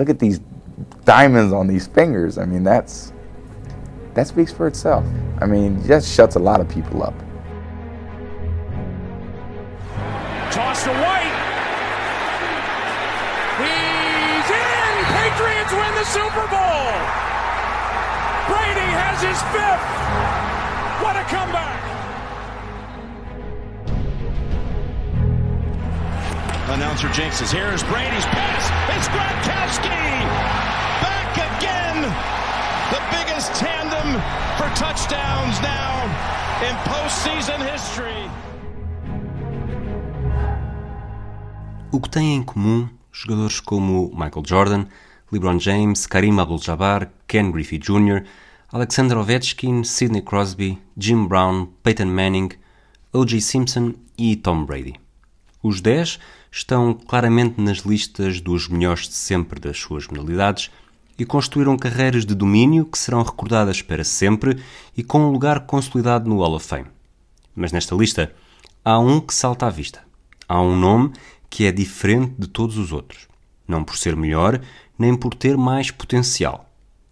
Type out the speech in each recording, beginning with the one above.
look at these diamonds on these fingers. I mean, that's that speaks for itself. I mean, just shuts a lot of people up. Toss to White. He's in. Patriots win the Super Bowl. Brady has his fifth. What a comeback. Announcer jinxes. Here's Brady's pass. It's Gronkowski. Back again. The biggest tandem for touchdowns now in postseason history. O que têm em comum jogadores como Michael Jordan, LeBron James, Karim Abdul-Jabbar, Ken Griffey Jr., Alexander Ovechkin, Sidney Crosby, Jim Brown, Peyton Manning, O.J. Simpson e Tom Brady. Os 10 estão claramente nas listas dos melhores de sempre das suas modalidades e construíram carreiras de domínio que serão recordadas para sempre e com um lugar consolidado no Hall of Fame. Mas nesta lista há um que salta à vista. Há um nome que é diferente de todos os outros. Não por ser melhor, nem por ter mais potencial.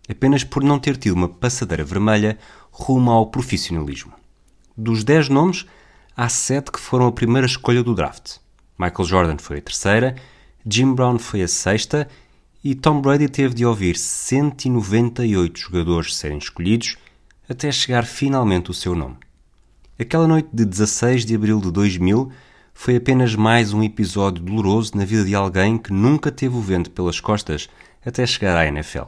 Apenas por não ter tido uma passadeira vermelha rumo ao profissionalismo. Dos 10 nomes, há 7 que foram a primeira escolha do draft. Michael Jordan foi a terceira, Jim Brown foi a sexta e Tom Brady teve de ouvir 198 jogadores serem escolhidos até chegar finalmente o seu nome. Aquela noite de 16 de abril de 2000 foi apenas mais um episódio doloroso na vida de alguém que nunca teve o vento pelas costas até chegar à NFL.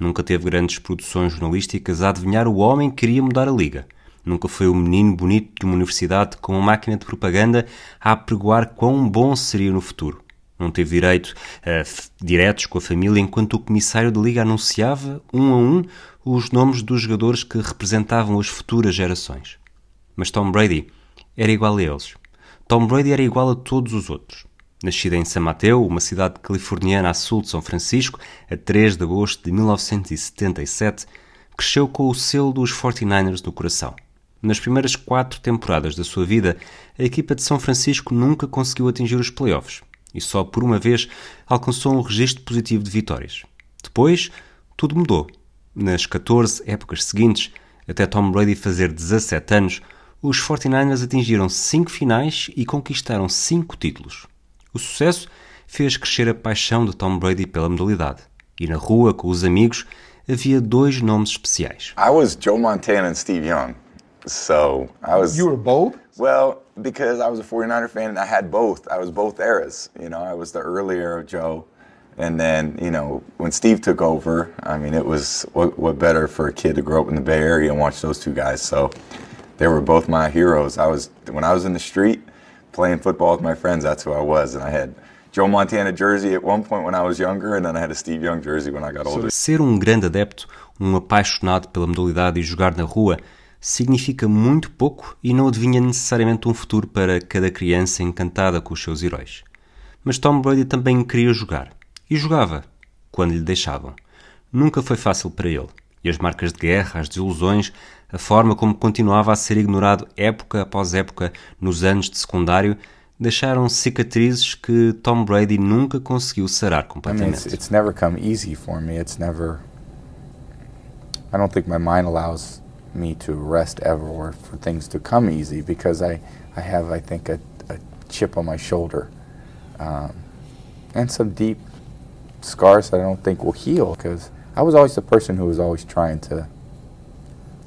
Nunca teve grandes produções jornalísticas a adivinhar o homem que queria mudar a liga. Nunca foi o menino bonito de uma universidade com uma máquina de propaganda a apregoar quão bom seria no futuro. Não teve direito a diretos com a família enquanto o comissário da liga anunciava, um a um, os nomes dos jogadores que representavam as futuras gerações. Mas Tom Brady era igual a eles. Tom Brady era igual a todos os outros. Nascido em San Mateo, uma cidade californiana a sul de São Francisco, a 3 de agosto de 1977, cresceu com o selo dos 49ers no coração. Nas primeiras quatro temporadas da sua vida, a equipa de São Francisco nunca conseguiu atingir os playoffs e só por uma vez alcançou um registro positivo de vitórias. Depois, tudo mudou. Nas 14 épocas seguintes, até Tom Brady fazer 17 anos, os 49ers atingiram cinco finais e conquistaram cinco títulos. O sucesso fez crescer a paixão de Tom Brady pela modalidade. E na rua, com os amigos, havia dois nomes especiais. I was Joe Montana and Steve Young. So I was. You were both? Well, because I was a 49er fan and I had both. I was both eras. You know, I was the earlier of Joe. And then, you know, when Steve took over, I mean, it was what, what better for a kid to grow up in the Bay Area and watch those two guys. So they were both my heroes. I was when I was in the street playing football with my friends. That's who I was, and I had Joe Montana jersey at one point when I was younger, and then I had a Steve Young jersey when I got older. Ser um grande adepto, um apaixonado pela modalidade e jogar na rua significa muito pouco e não adivinha necessariamente um futuro para cada criança encantada com os seus heróis. Mas Tom Brady também queria jogar. E jogava, quando lhe deixavam. Nunca foi fácil para ele. E as marcas de guerra, as desilusões, a forma como continuava a ser ignorado época após época nos anos de secundário deixaram cicatrizes que Tom Brady nunca conseguiu sarar completamente. I mean, it's, it's never come easy for me. It's never I don't think my mind allows me to rest ever or for things to come easy because I, I have, I think, a, a chip on my shoulder um, and some deep scars that I don't think will heal because I was always the person who was always trying to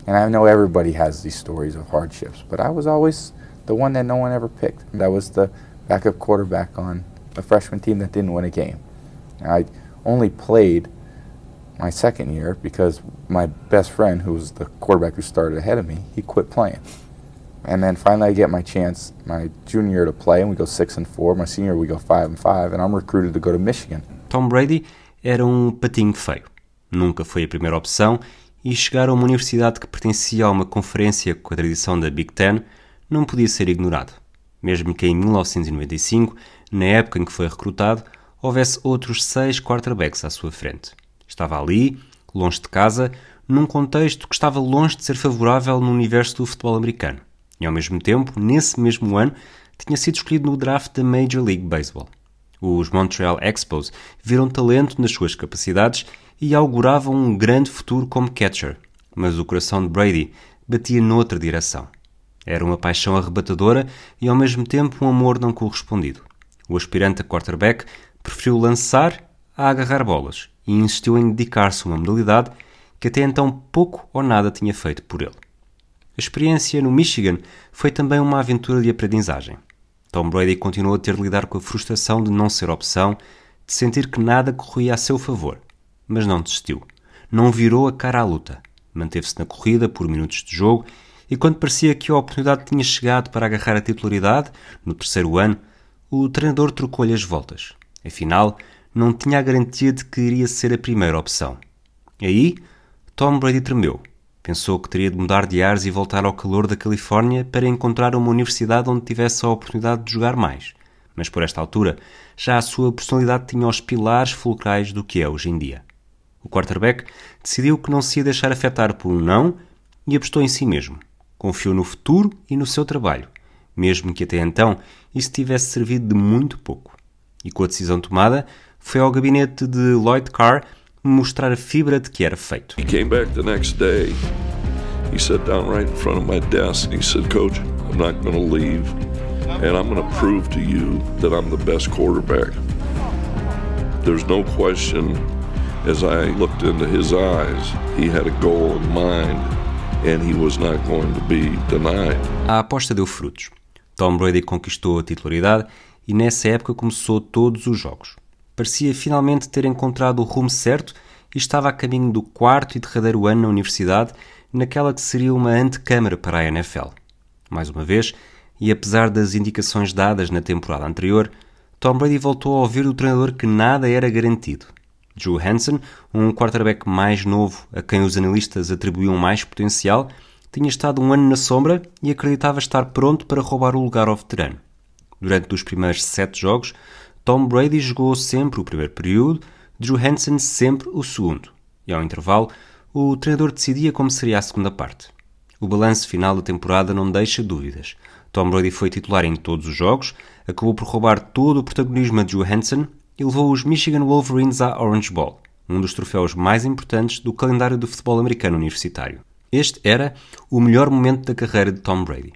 And I know everybody has these stories of hardships, but I was always the one that no one ever picked. That was the backup quarterback on a freshman team that didn't win a game. I only played my second year because my best friend, who was the quarterback who started ahead of me, he quit playing. And then finally, I get my chance my junior year to play, and we go six and four. My senior, year, we go five and five, and I'm recruited to go to Michigan. Tom Brady era um patinho feio. Nunca foi a primeira opção e chegar a uma universidade que pertencia a uma conferência com a tradição da Big Ten não podia ser ignorado, mesmo que em 1995, na época em que foi recrutado, houvesse outros seis quarterbacks à sua frente. Estava ali, longe de casa, num contexto que estava longe de ser favorável no universo do futebol americano. E ao mesmo tempo, nesse mesmo ano, tinha sido escolhido no draft da Major League Baseball. Os Montreal Expos viram talento nas suas capacidades e auguravam um grande futuro como catcher, mas o coração de Brady batia noutra direção. Era uma paixão arrebatadora e ao mesmo tempo um amor não correspondido. O aspirante a quarterback preferiu lançar a agarrar bolas e insistiu em dedicar-se a uma modalidade que até então pouco ou nada tinha feito por ele. A experiência no Michigan foi também uma aventura de aprendizagem. Tom Brady continuou a ter de lidar com a frustração de não ser opção, de sentir que nada corria a seu favor, mas não desistiu. Não virou a cara à luta. Manteve-se na corrida por minutos de jogo e quando parecia que a oportunidade tinha chegado para agarrar a titularidade, no terceiro ano, o treinador trocou-lhe as voltas. Afinal, não tinha a garantia de que iria ser a primeira opção. Aí, Tom Brady tremeu. Pensou que teria de mudar de ares e voltar ao calor da Califórnia para encontrar uma universidade onde tivesse a oportunidade de jogar mais. Mas por esta altura, já a sua personalidade tinha os pilares fulcrais do que é hoje em dia. O quarterback decidiu que não se ia deixar afetar por um não e apostou em si mesmo. Confiou no futuro e no seu trabalho, mesmo que até então isso tivesse servido de muito pouco. E com a decisão tomada, foi ao gabinete de Lloyd Carr mostrar a fibra de que era feito. He came back the next day. He sat down right in front of my desk and he said, Coach, I'm not going to leave and I'm going to prove to you that I'm the best quarterback. There's no question as I looked into his eyes, he had a goal in mind and he was not going to be denied. A aposta deu frutos. Tom Brady conquistou a titularidade e nessa época começou todos os jogos. Parecia finalmente ter encontrado o rumo certo e estava a caminho do quarto e derradeiro ano na universidade, naquela que seria uma antecâmara para a NFL. Mais uma vez, e apesar das indicações dadas na temporada anterior, Tom Brady voltou a ouvir do treinador que nada era garantido. Drew Hansen, um quarterback mais novo a quem os analistas atribuíam mais potencial, tinha estado um ano na sombra e acreditava estar pronto para roubar o lugar ao veterano. Durante os primeiros sete jogos, Tom Brady jogou sempre o primeiro período, Drew Hansen sempre o segundo. E ao intervalo, o treinador decidia como seria a segunda parte. O balanço final da temporada não deixa dúvidas. Tom Brady foi titular em todos os jogos, acabou por roubar todo o protagonismo a Drew Hansen e levou os Michigan Wolverines à Orange Bowl, um dos troféus mais importantes do calendário do futebol americano universitário. Este era o melhor momento da carreira de Tom Brady.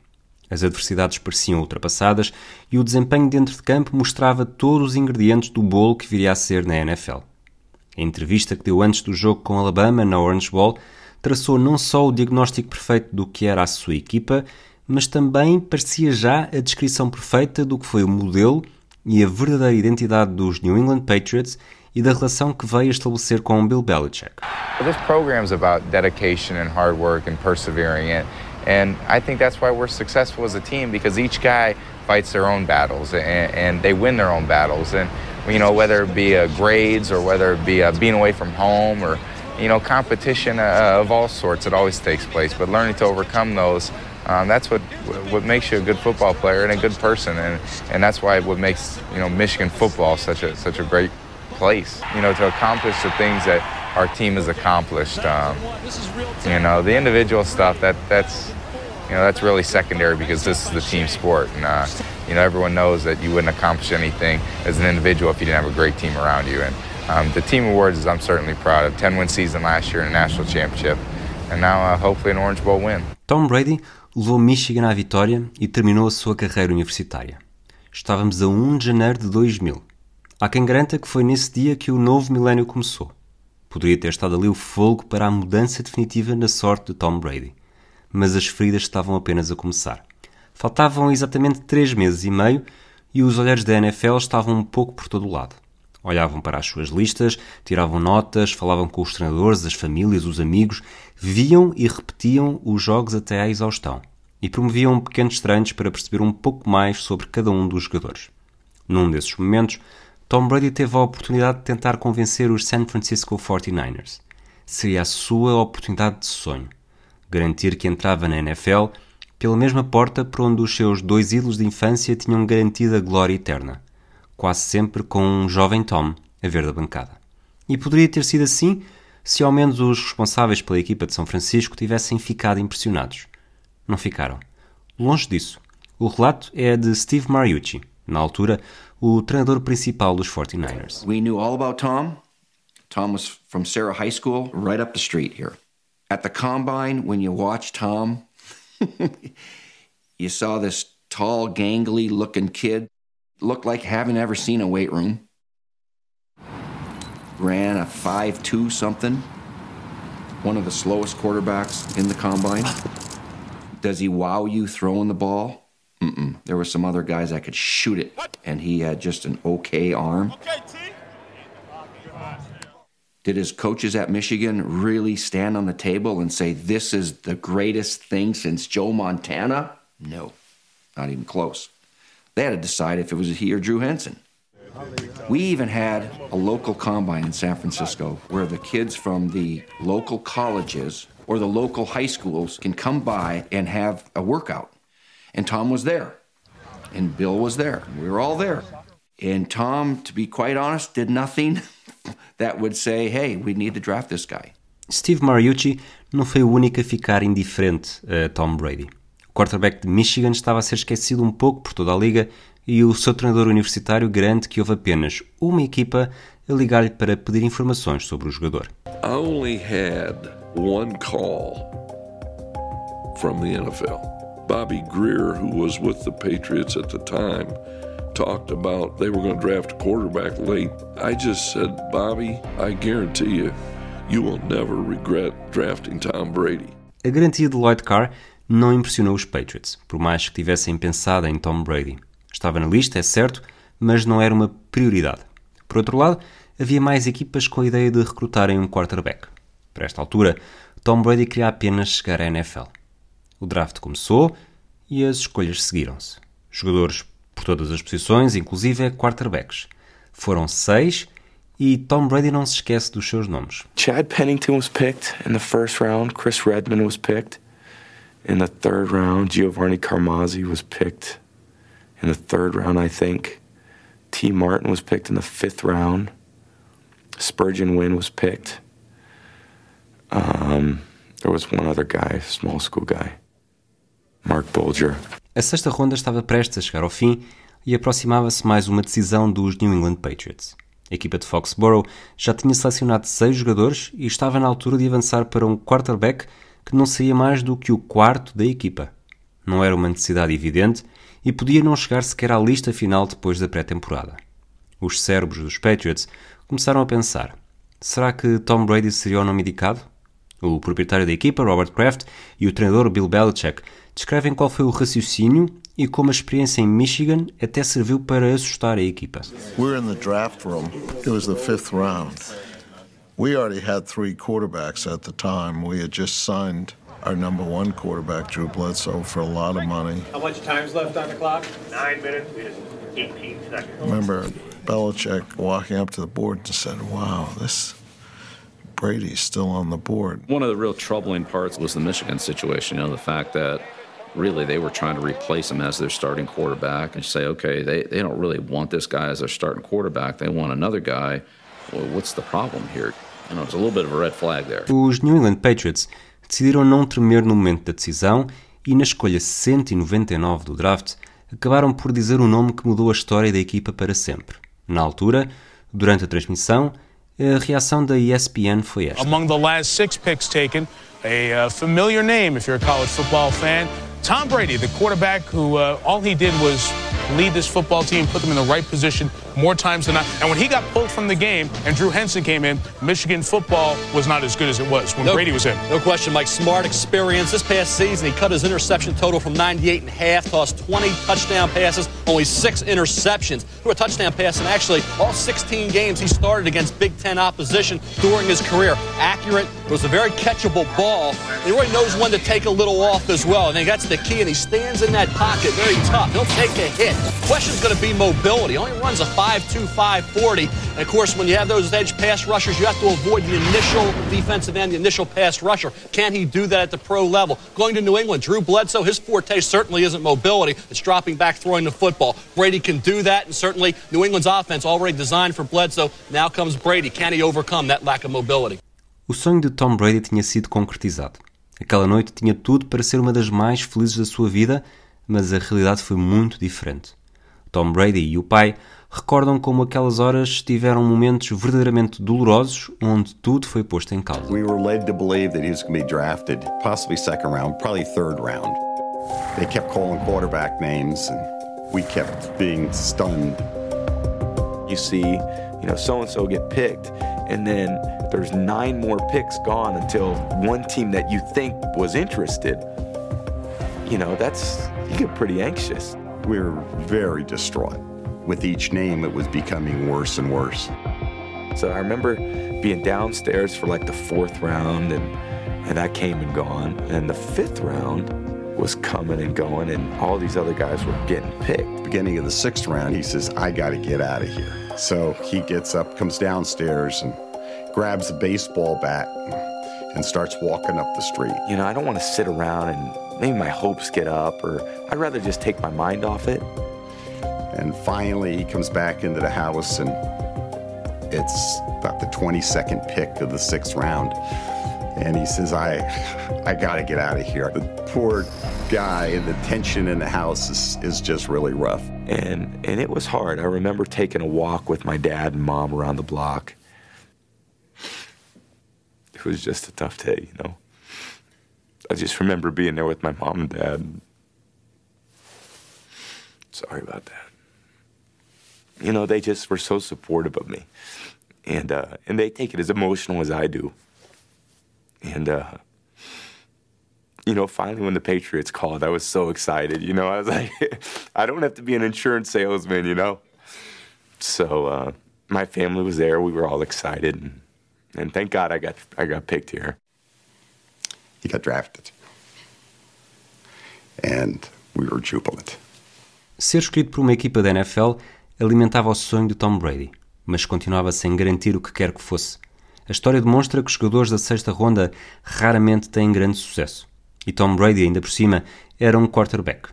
As adversidades pareciam ultrapassadas e o desempenho dentro de campo mostrava todos os ingredientes do bolo que viria a ser na NFL. A entrevista que deu antes do jogo com Alabama na Orange Bowl traçou não só o diagnóstico perfeito do que era a sua equipa, mas também parecia já a descrição perfeita do que foi o modelo e a verdadeira identidade dos New England Patriots e da relação que veio estabelecer com Bill Belichick. This program's about dedication and hard work and persevering and And I think that's why we're successful as a team because each guy fights their own battles and, and they win their own battles. And, you know, whether it be uh, grades or whether it be uh, being away from home or, you know, competition uh, of all sorts, it always takes place. But learning to overcome those, um, that's what what makes you a good football player and a good person. And, and that's why what makes, you know, Michigan football such a, such a great place. You know, to accomplish the things that our team has accomplished. Um, you know, the individual stuff that that's you know that's really secondary because this is the team sport, and uh, you know everyone knows that you wouldn't accomplish anything as an individual if you didn't have a great team around you. And um, the team awards, is I'm certainly proud of. 10 win season last year in a national championship, and now uh, hopefully an Orange Bowl win. Tom Brady levou Michigan à vitória e terminou a sua carreira universitária. Estávamos a 1 de janeiro de 2000. Há quem garanta que foi nesse dia que o novo milénio começou. Poderia ter estado ali o fogo para a mudança definitiva na sorte de Tom Brady mas as feridas estavam apenas a começar. Faltavam exatamente três meses e meio e os olhares da NFL estavam um pouco por todo o lado. Olhavam para as suas listas, tiravam notas, falavam com os treinadores, as famílias, os amigos, viam e repetiam os jogos até à exaustão e promoviam pequenos treinos para perceber um pouco mais sobre cada um dos jogadores. Num desses momentos, Tom Brady teve a oportunidade de tentar convencer os San Francisco 49ers. Seria a sua oportunidade de sonho garantir que entrava na NFL pela mesma porta por onde os seus dois ídolos de infância tinham garantido a glória eterna, quase sempre com um jovem Tom a ver da bancada. E poderia ter sido assim se ao menos os responsáveis pela equipa de São Francisco tivessem ficado impressionados. Não ficaram. Longe disso. O relato é de Steve Mariucci, na altura, o treinador principal dos 49ers. We knew all about Tom. Tom was from Sarah High School, right up the street here. At the combine, when you watch Tom, you saw this tall, gangly looking kid. Looked like having ever seen a weight room. Ran a 5'2 something. One of the slowest quarterbacks in the combine. Does he wow you throwing the ball? Mm-mm. There were some other guys that could shoot it, and he had just an okay arm. Did his coaches at Michigan really stand on the table and say, This is the greatest thing since Joe Montana? No, not even close. They had to decide if it was he or Drew Henson. We even had a local combine in San Francisco where the kids from the local colleges or the local high schools can come by and have a workout. And Tom was there, and Bill was there. We were all there. And Tom, to be quite honest, did nothing that would say, hey, we need to draft this guy. Steve Mariucci não foi o único a ficar indiferente a Tom Brady. O quarterback de Michigan estava a ser esquecido um pouco por toda a liga e o seu treinador universitário garante que houve apenas uma equipa a ligar-lhe para pedir informações sobre o jogador. I only had one call from the NFL. Bobby Greer, who was with the Patriots at the time, talked about they were going to draft a quarterback late. I just said, Bobby, I guarantee you, you will never regret drafting Tom Brady. A garantia de Lloyd Carr não impressionou os Patriots, por mais que tivessem pensado em Tom Brady. Estava na lista, é certo, mas não era uma prioridade. Por outro lado, havia mais equipas com a ideia de recrutarem um quarterback. Para esta altura, Tom Brady queria apenas chegar à NFL. O draft começou e as escolhas seguiram-se. Jogadores por todas as posições, inclusive quarterbacks. Foram seis e Tom Brady não se esquece dos seus nomes. Chad Pennington was picked in the first round. Chris Redman was picked in the third round. Giovanni Carmazzi was picked in the third round, I think. T. Martin was picked in the fifth round. Spurgeon Wynn was picked. Um, there was one other guy, small school guy, Mark Bolger. A sexta ronda estava prestes a chegar ao fim e aproximava-se mais uma decisão dos New England Patriots. A equipa de Foxborough já tinha selecionado seis jogadores e estava na altura de avançar para um quarterback que não saía mais do que o quarto da equipa. Não era uma necessidade evidente e podia não chegar sequer à lista final depois da pré-temporada. Os cérebros dos Patriots começaram a pensar: será que Tom Brady seria o nome indicado? O proprietário da equipa, Robert Kraft, e o treinador Bill Belichick descrevem qual foi o raciocínio e como a experiência em Michigan até serviu para assustar a equipa. We're in the draft room. It was the fifth round. We already had three quarterbacks at the time. We had just signed our number one quarterback, Drew Bledsoe, for a lot of money. How much time's left on the clock? Nine minutes, 18 seconds. remember Belichick walking up to the board and said, Wow, this Brady's still on the board. One of the real troubling parts was the Michigan situation, you know, the fact that really they were trying to replace him as their starting quarterback and say, okay, they, they don't really want this guy as their starting quarterback. They want another guy. Well, what's the problem here? You know, it's a little bit of a red flag there. Os New England Patriots decidiram não tremer no momento da decisão e, na escolha 199 do draft, acabaram por dizer um nome que mudou a história da equipa para sempre. Na altura, durante a transmissão, a reação da ESPN foi esta. Among the last six picks taken, a uh, familiar name if you're a college football fan. Tom Brady, the quarterback who uh, all he did was lead this football team, put them in the right position more times than not. And when he got pulled from the game and Drew Henson came in, Michigan football was not as good as it was when No- Brady was in. No question, Mike. Smart experience. This past season, he cut his interception total from 98 and a half, tossed 20 touchdown passes, only six interceptions. Threw a touchdown pass in actually all 16 games he started against Big Ten opposition during his career. Accurate. It was a very catchable ball. He really knows when to take a little off as well. Think that's the key, and he stands in that pocket very tough. He'll take a hit. Question's going to be mobility. Only runs a 5'2", 5'40". And of course, when you have those edge pass rushers, you have to avoid the initial defensive end, the initial pass rusher. Can he do that at the pro level? Going to New England, Drew Bledsoe, his forte certainly isn't mobility. It's dropping back, throwing the football. Brady can do that, and certainly New England's offense already designed for Bledsoe. Now comes Brady. Can he overcome that lack of mobility? O sonho de Tom Brady tinha sido concretizado. Aquela noite tinha tudo para ser uma das mais felizes da sua vida, mas a realidade foi muito diferente. Tom Brady e o pai recordam como aquelas horas tiveram momentos verdadeiramente dolorosos onde tudo foi posto em causa. We were led to believe that he was going to be drafted, possibly second round, probably third round. They kept calling quarterback names and we kept being stunned. You see, you know, so and so get picked, and then there's nine more picks gone until one team that you think was interested. You know, that's, you get pretty anxious. We were very distraught. With each name, it was becoming worse and worse. So I remember being downstairs for like the fourth round, and, and that came and gone. And the fifth round was coming and going, and all these other guys were getting picked. Beginning of the sixth round, he says, I got to get out of here. So he gets up, comes downstairs, and grabs a baseball bat and starts walking up the street. You know, I don't want to sit around and maybe my hopes get up, or I'd rather just take my mind off it. And finally, he comes back into the house, and it's about the 22nd pick of the sixth round. And he says, I, I got to get out of here. The poor guy, and the tension in the house is, is just really rough. And, and it was hard. I remember taking a walk with my dad and mom around the block. It was just a tough day, you know. I just remember being there with my mom and dad. Sorry about that. You know, they just were so supportive of me. And uh, and they take it as emotional as I do. And uh, you know, finally when the Patriots called, I was so excited. You know, I was like, I don't have to be an insurance salesman, you know. So uh, my family was there. We were all excited, and, and thank God I got I got picked here. He got drafted. And we were jubilant. Ser escolhido por uma equipa da NFL alimentava o sonho de Tom Brady, mas continuava sem garantir o que quer que fosse. A história demonstra que os jogadores da sexta ronda raramente têm grande sucesso. E Tom Brady, ainda por cima, era um quarterback.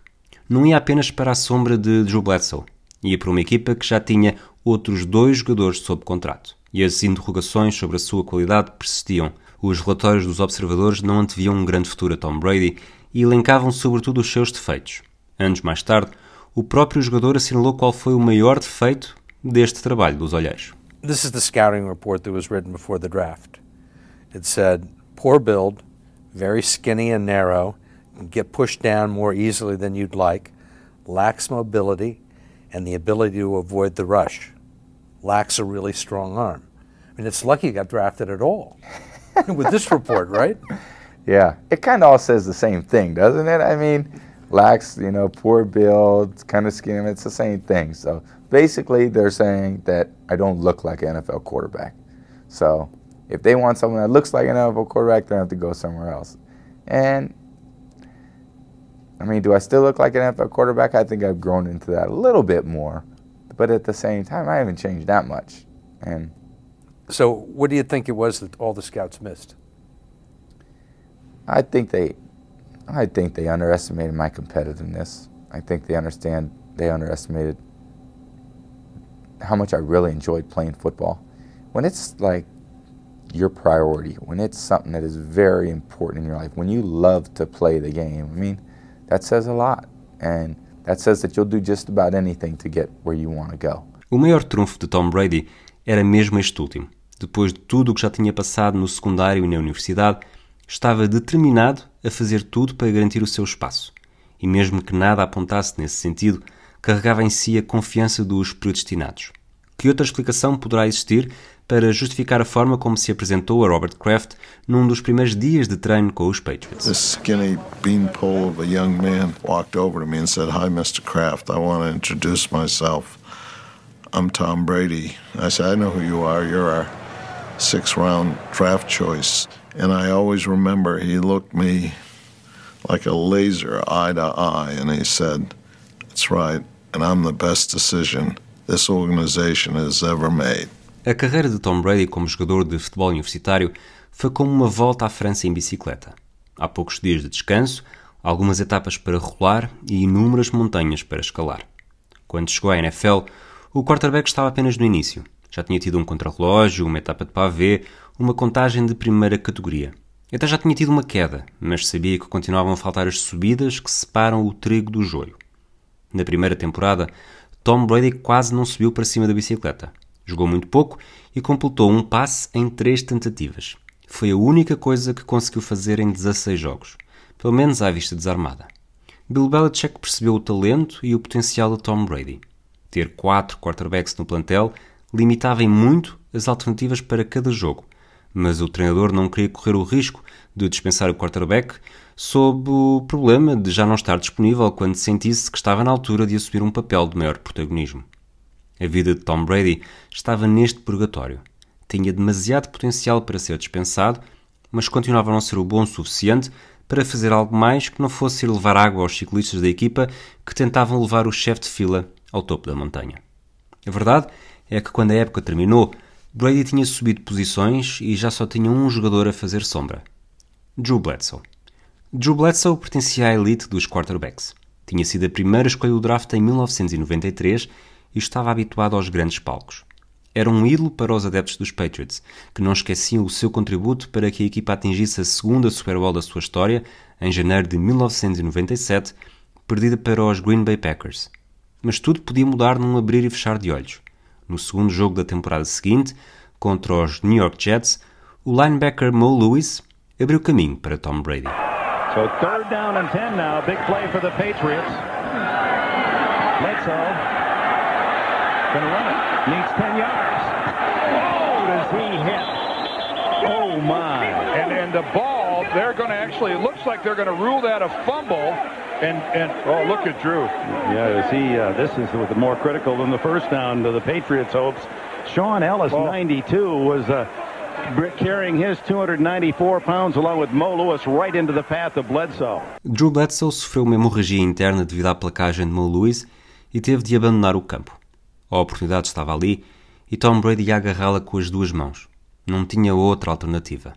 Não ia apenas para a sombra de Drew Bledsoe, ia para uma equipa que já tinha outros dois jogadores sob contrato. E as interrogações sobre a sua qualidade persistiam. Os relatórios dos observadores não anteviam um grande futuro a Tom Brady e elencavam sobretudo os seus defeitos. Anos mais tarde, o próprio jogador assinalou qual foi o maior defeito deste trabalho dos olheiros. This is the scouting report that was written before the draft. It said, poor build, very skinny and narrow, get pushed down more easily than you'd like, lacks mobility, and the ability to avoid the rush. Lacks a really strong arm. I mean, it's lucky he got drafted at all with this report, right? Yeah, it kind of all says the same thing, doesn't it? I mean, lacks, you know, poor build, kind of skinny. It's the same thing. So basically, they're saying that I don't look like an NFL quarterback. So if they want someone that looks like an NFL quarterback, they have to go somewhere else. And I mean, do I still look like an NFL quarterback? I think I've grown into that a little bit more, but at the same time, I haven't changed that much. And so, what do you think it was that all the scouts missed? I think they, I think they underestimated my competitiveness. I think they understand they underestimated how much I really enjoyed playing football. When it's like your priority, when it's something that is very important in your life, when you love to play the game, I mean, that says a lot. And that says that you'll do just about anything to get where you want to go. O maior trunfo de Tom Brady era mesmo este último. Depois de tudo o que já tinha passado no secundário e na universidade, estava determinado a fazer tudo para garantir o seu espaço. E mesmo que nada apontasse nesse sentido, carregava em si a confiança dos predestinados. Que outra explicação poderá existir para justificar a forma como se apresentou a Robert Kraft num dos primeiros dias de treino com os Patriots? This skinny beanpole of a young man walked over to me and said, "Hi, Mr. Kraft. I want to introduce myself. I'm Tom Brady." I said, "I know who you are. You're our sixth-round draft choice." And I always remember he looked me like a laser, eye to eye, and he said, That's right, and I'm the best decision this organization has ever made. A carreira de Tom Brady como jogador de futebol universitário foi como uma volta à França em bicicleta. Há poucos dias de descanso, algumas etapas para rolar e inúmeras montanhas para escalar. Quando chegou à NFL, o quarterback estava apenas no início. Já tinha tido um contrarrelógio, uma etapa de pavê, uma contagem de primeira categoria. Até já tinha tido uma queda, mas sabia que continuavam a faltar as subidas que separam o trigo do joio. Na primeira temporada, Tom Brady quase não subiu para cima da bicicleta. Jogou muito pouco e completou um passe em três tentativas. Foi a única coisa que conseguiu fazer em 16 jogos, pelo menos à vista desarmada. Bill Belichick percebeu o talento e o potencial de Tom Brady. Ter quatro quarterbacks no plantel limitava em muito as alternativas para cada jogo, mas o treinador não queria correr o risco de dispensar o quarterback sob o problema de já não estar disponível quando sentisse que estava na altura de assumir um papel de maior protagonismo. A vida de Tom Brady estava neste purgatório. Tinha demasiado potencial para ser dispensado, mas continuava a não ser o bom suficiente para fazer algo mais que não fosse ir levar água aos ciclistas da equipa que tentavam levar o chefe de fila ao topo da montanha. A verdade é que quando a época terminou, Brady tinha subido posições e já só tinha um jogador a fazer sombra. Drew Bledsoe. Drew Bledsoe pertencia à elite dos quarterbacks. Tinha sido a primeira escolha do draft em 1993 e estava habituado aos grandes palcos. Era um ídolo para os adeptos dos Patriots, que não esqueciam o seu contributo para que a equipa atingisse a segunda Super Bowl da sua história, em janeiro de 1997, perdida para os Green Bay Packers. Mas tudo podia mudar num abrir e fechar de olhos. No segundo jogo da temporada seguinte, contra os New York Jets, o linebacker Mo Lewis abriu caminho para Tom Brady. So third down and 10 now, big play for the Patriots. Bledsoe gonna run it, needs 10 yards. Oh, does he hit? Oh my! And and the ball, they're going to actually. It looks like they're going to rule that a fumble. And and oh, look at Drew. Yeah, is he? Uh, this is the more critical than the first down to the Patriots' hopes. Sean Ellis, Oh. 92, was. Uh, Carrying his 294 pounds along with Mo Lewis right into the path of Bledsoe. Drew Bledsoe sofreu uma hemorragia interna devido à placagem de Mo Lewis e teve de abandonar o campo. A oportunidade estava ali e Tom Brady ia agarrá-la com as duas mãos. Não tinha outra alternativa.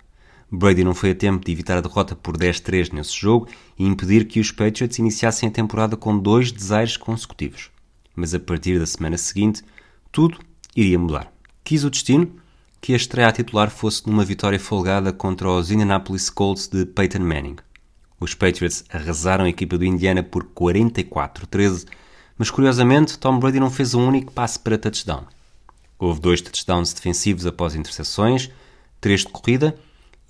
Brady não foi a tempo de evitar a derrota por 10-3 nesse jogo e impedir que os Patriots iniciassem a temporada com dois desaires consecutivos. Mas a partir da semana seguinte, tudo iria mudar. Quis o destino que a estreia a titular fosse numa vitória folgada contra os Indianapolis Colts de Peyton Manning. Os Patriots arrasaram a equipa do Indiana por 44-13, mas curiosamente Tom Brady não fez um único passe para touchdown. Houve dois touchdowns defensivos após interseções, três de corrida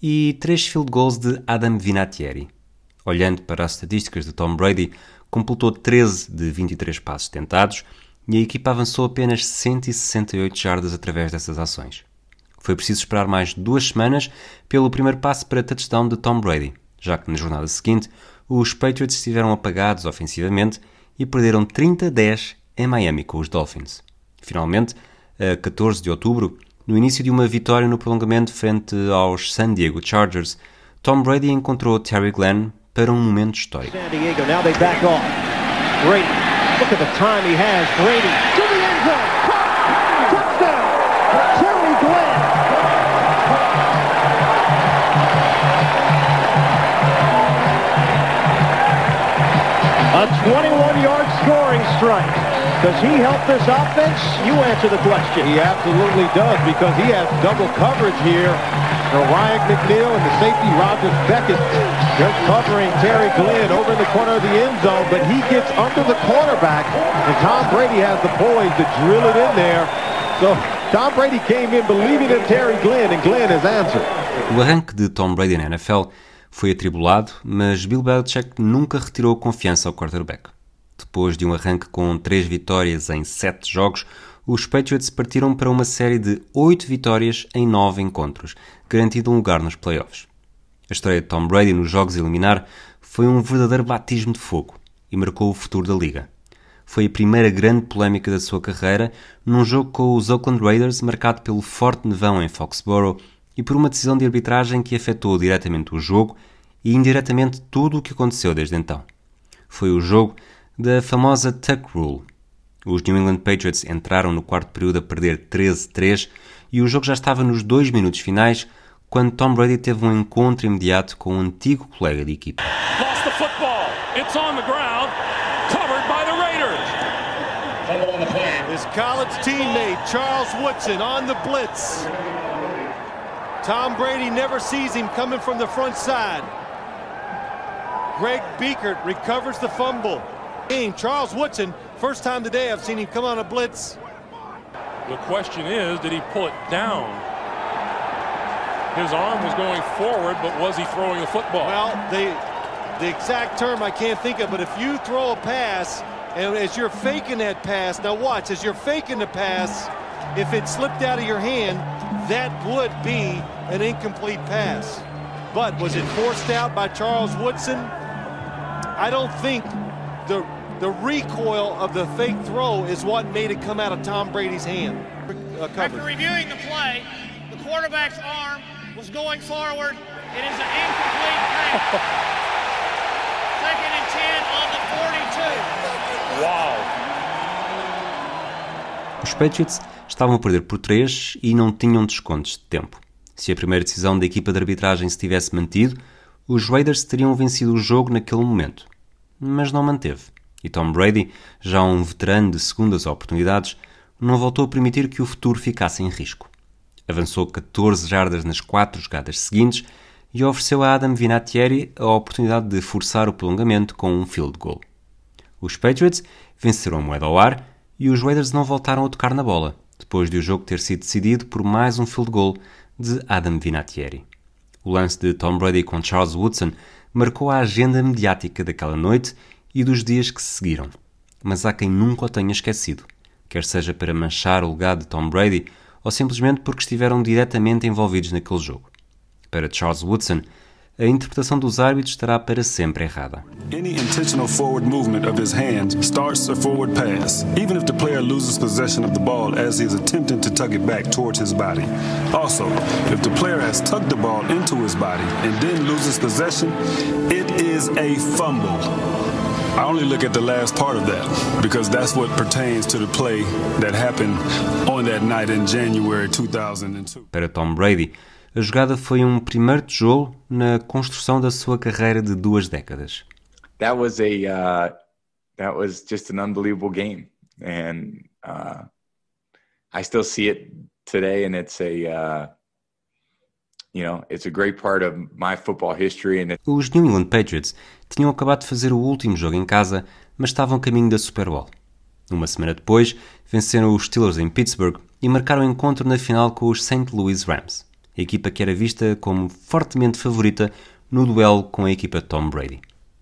e três field goals de Adam Vinatieri. Olhando para as estatísticas de Tom Brady, completou 13 de 23 passos tentados e a equipa avançou apenas 168 jardas através dessas ações. Foi preciso esperar mais duas semanas pelo primeiro passe para touchdown de Tom Brady, já que na jornada seguinte os Patriots estiveram apagados ofensivamente e perderam 30-10 em Miami com os Dolphins. Finalmente, a 14 de outubro, no início de uma vitória no prolongamento frente aos San Diego Chargers, Tom Brady encontrou Terry Glenn para um momento histórico. Strike. Does he help this offense? You answer the question. He absolutely does because he has double coverage here. You know, Ryan McNeil and the safety Rogers Beckett, they're covering Terry Glenn over in the corner of the end zone, but he gets under the quarterback, and Tom Brady has the poise to drill it in there. So Tom Brady came in believing in Terry Glenn, and Glenn has answered. O arranque de Tom Brady na NFL foi atribulado, mas Bill Belichick nunca retirou confiança ao quarterback. Depois de um arranque com três vitórias em sete jogos, os Patriots partiram para uma série de oito vitórias em nove encontros, garantindo um lugar nos playoffs. A estreia de Tom Brady nos jogos eliminar foi um verdadeiro batismo de fogo e marcou o futuro da liga. Foi a primeira grande polémica da sua carreira num jogo com os Oakland Raiders marcado pelo forte nevão em Foxborough e por uma decisão de arbitragem que afetou diretamente o jogo e indiretamente tudo o que aconteceu desde então. Foi o jogo da famosa Tuck Rule. Os New England Patriots entraram no quarto período a perder 13-3 e o jogo já estava nos dois minutos finais quando Tom Brady teve um encontro imediato com um antigo colega de equipa. Lost the football. It's on the ground. Covered by the Raiders. His college teammate, Charles Woodson, on the blitz. Tom Brady never sees him coming from the front side. Greg Beekert recovers the fumble. Charles Woodson First time today I've seen him come on a blitz. The question is, did he pull it down? His arm was going forward, but was he throwing the football? Well, the the exact term I can't think of, but if you throw a pass and as you're faking that pass, now watch, as you're faking the pass, if it slipped out of your hand, that would be an incomplete pass. But was it forced out by Charles Woodson? I don't think the recoil of the fake throw is what made it come out of Tom Brady's hand. Uh, After reviewing the play, the quarterback's arm was going forward. It is an incomplete pass. Second and 10 on the 42. Wow. Os Patriots estavam a perder por 3 e não tinham descontos de tempo. Se a primeira decisão da equipa de arbitragem se tivesse mantido, os Raiders teriam vencido o jogo naquele momento. Mas não manteve. E Tom Brady, já um veterano de segundas oportunidades, não voltou a permitir que o futuro ficasse em risco. Avançou 14 jardas nas quatro jogadas seguintes e ofereceu a Adam Vinatieri a oportunidade de forçar o prolongamento com um field goal. Os Patriots venceram a moeda ao ar e os Raiders não voltaram a tocar na bola, depois de o jogo ter sido decidido por mais um field goal de Adam Vinatieri. O lance de Tom Brady com Charles Woodson marcou a agenda mediática daquela noite e dos dias que se seguiram. Mas há quem nunca o tenha esquecido, quer seja para manchar o legado de Tom Brady ou simplesmente porque estiveram diretamente envolvidos naquele jogo. Para Charles Woodson, a interpretação dos árbitros estará para sempre errada. Any intentional forward movement of his hands starts a forward pass, even if the player loses possession of the ball as he is attempting to tug it back towards his body. Also, if the player has tugged the ball into his body and then loses possession, it is a fumble. I only look at the last part of that because that's what pertains to the play that happened on that night in January 2002. Para Tom Brady, a jogada foi um primeiro tijolo na construção da sua carreira de duas décadas. That was a uh, that was just an unbelievable game, and uh, I still see it today, and it's a uh, Os New England Patriots tinham acabado de fazer o último jogo em casa, mas estavam a caminho da Super Bowl. Uma semana depois, venceram os Steelers em Pittsburgh e marcaram o encontro na final com os St. Louis Rams, a equipa que era vista como fortemente favorita no duelo com a equipa Tom Brady.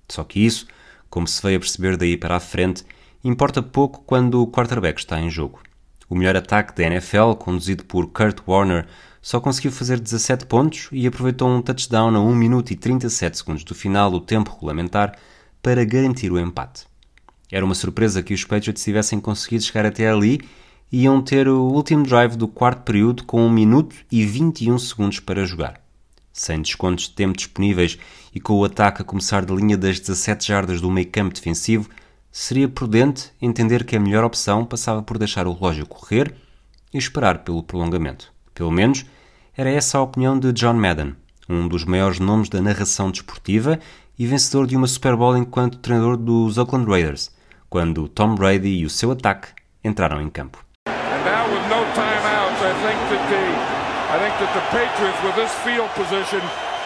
Só que isso, como se veio a perceber daí para a frente, importa pouco quando o quarterback está em jogo. O melhor ataque da NFL, conduzido por Kurt Warner, só conseguiu fazer 17 pontos e aproveitou um touchdown a 1 minuto e 37 segundos do final do tempo regulamentar para garantir o empate. Era uma surpresa que os Patriots tivessem conseguido chegar até ali e iam ter o último drive do quarto período com 1 minuto e 21 segundos para jogar. Sem descontos de tempo disponíveis e com o ataque a começar da linha das 17 jardas do meio campo defensivo, seria prudente entender que a melhor opção passava por deixar o relógio correr e esperar pelo prolongamento. Pelo menos, era essa a opinião de John Madden, um dos maiores nomes da narração desportiva e vencedor de uma Super Bowl enquanto treinador dos Oakland Raiders, quando Tom Brady e o seu ataque entraram em campo. And now with no timeouts, I think that the I think that the Patriots with this field position,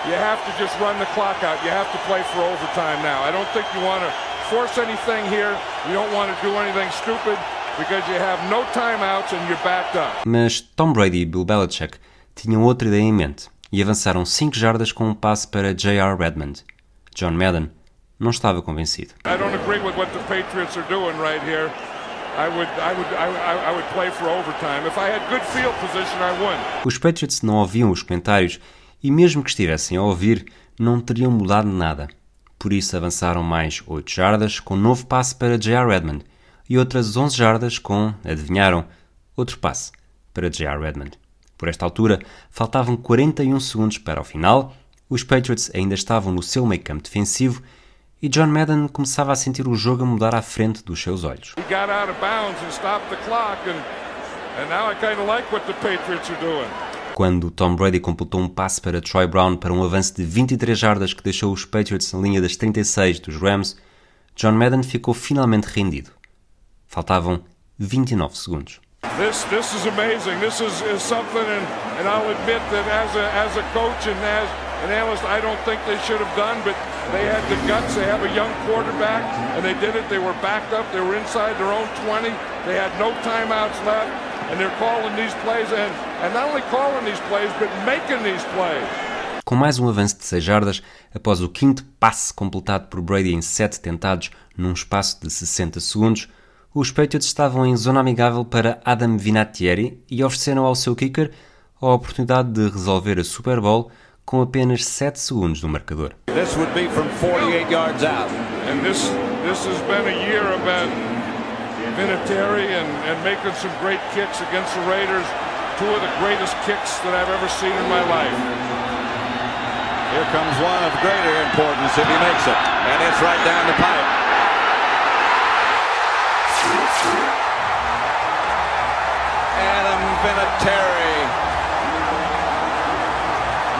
you have to just run the clock out. You have to play for overtime now. I don't think you want to force anything here. You don't want to do anything stupid because you have no timeouts and you're backed up. Mas Tom Brady e Bill Belichick tinham outra ideia em mente e avançaram 5 jardas com um passe para J.R. Redmond. John Madden não estava convencido. I don't agree with what the Patriots are doing right here. I would, I would, I, I would play for overtime. If I had good field position, I won. Os Patriots não ouviam os comentários e, mesmo que estivessem a ouvir, não teriam mudado nada. Por isso avançaram mais 8 jardas com um novo passe para J.R. Redmond e outras 11 jardas com, adivinharam, outro passe para J.R. Redmond. Por esta altura, faltavam 41 segundos para o final, os Patriots ainda estavam no seu meio campo defensivo e John Madden começava a sentir o jogo a mudar à frente dos seus olhos. Quando Tom Brady completou um passe para Troy Brown para um avanço de 23 jardas que deixou os Patriots na linha das 36 dos Rams, John Madden ficou finalmente rendido. Faltavam 29 segundos. This this is amazing. This is, is something, and, and I'll admit that as a as a coach and as an analyst I don't think they should have done, but they had the guts. They have a young quarterback, and they did it. They were backed up. They were inside their own 20. They had no timeouts left, and they're calling these plays, and, and not only calling these plays, but making these plays. Com mais um avanço de 6 jardas, após o quinto passe completado por Brady em 7 tentados num espaço de 60 segundos, os Patriots estavam em zona amigável para Adam Vinatieri e ofereceram ao seu kicker a oportunidade de resolver a Super Bowl com apenas 7 segundos no marcador. This would be from 48 yards out. And this this has been a year about Vinatieri and, and making some great kicks against the Raiders. Two of the greatest kicks that I've ever seen in my life. Here comes one of greater importance if he makes it. And it's right down the pipe. Adam Vinatieri.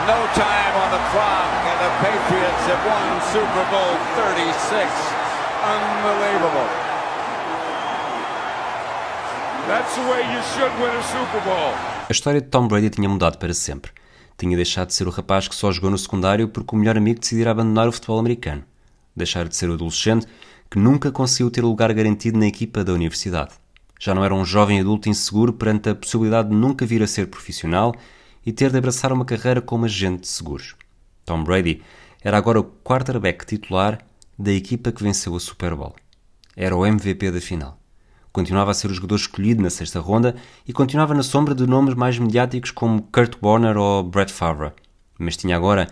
No time on the clock, and the Patriots have won Super Bowl 36. Unbelievable. That's the way you should win a Super Bowl. A história de Tom Brady tinha mudado para sempre. Tinha deixado de ser o rapaz que só jogou no secundário porque o melhor amigo decidira abandonar o futebol americano. Deixar de ser o adolescente que nunca conseguiu ter lugar garantido na equipa da universidade. Já não era um jovem adulto inseguro perante a possibilidade de nunca vir a ser profissional e ter de abraçar uma carreira como agente de seguros. Tom Brady era agora o quarterback titular da equipa que venceu a Super Bowl. Era o MVP da final. Continuava a ser o jogador escolhido na sexta ronda e continuava na sombra de nomes mais mediáticos como Kurt Warner ou Brett Favre, mas tinha agora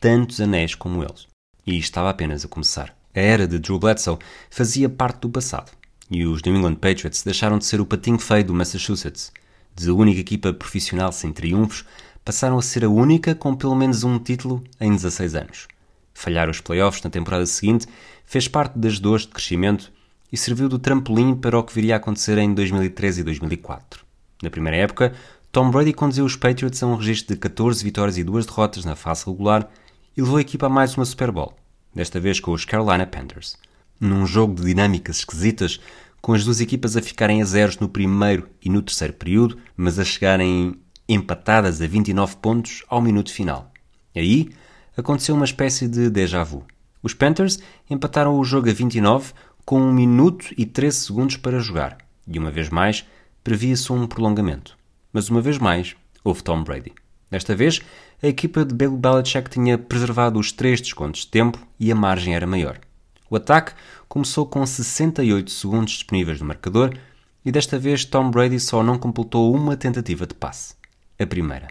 tantos anéis como eles. E estava apenas a começar. A era de Drew Bledsoe fazia parte do passado, e os New England Patriots deixaram de ser o patinho feio do Massachusetts. De única equipa profissional sem triunfos, passaram a ser a única com pelo menos um título em 16 anos. Falhar os playoffs na temporada seguinte fez parte das dores de crescimento e serviu de trampolim para o que viria a acontecer em 2013 e 2004. Na primeira época, Tom Brady conduziu os Patriots a um registro de 14 vitórias e 2 derrotas na fase regular e levou a equipa a mais uma Super Bowl, desta vez com os Carolina Panthers. Num jogo de dinâmicas esquisitas, com as duas equipas a ficarem a zeros no primeiro e no terceiro período, mas a chegarem empatadas a 29 pontos ao minuto final. Aí aconteceu uma espécie de déjà vu. Os Panthers empataram o jogo a 29 com 1 minuto e 13 segundos para jogar, e uma vez mais previa-se um prolongamento. Mas uma vez mais houve Tom Brady. Desta vez, a equipa de Bill Belichick tinha preservado os três descontos de tempo e a margem era maior. O ataque começou com 68 segundos disponíveis no marcador e desta vez Tom Brady só não completou uma tentativa de passe. A primeira.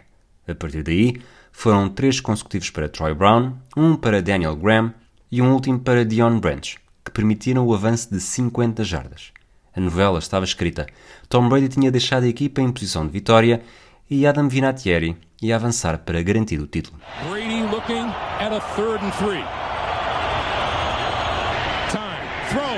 A partir daí, foram três consecutivos para Troy Brown, um para Daniel Graham e um último para Dion Branch, que permitiram o avanço de 50 jardas. A novela estava escrita. Tom Brady tinha deixado a equipa em posição de vitória e Adam Vinatieri ia avançar para garantir o título. Brady looking at a third and three. Time, throw,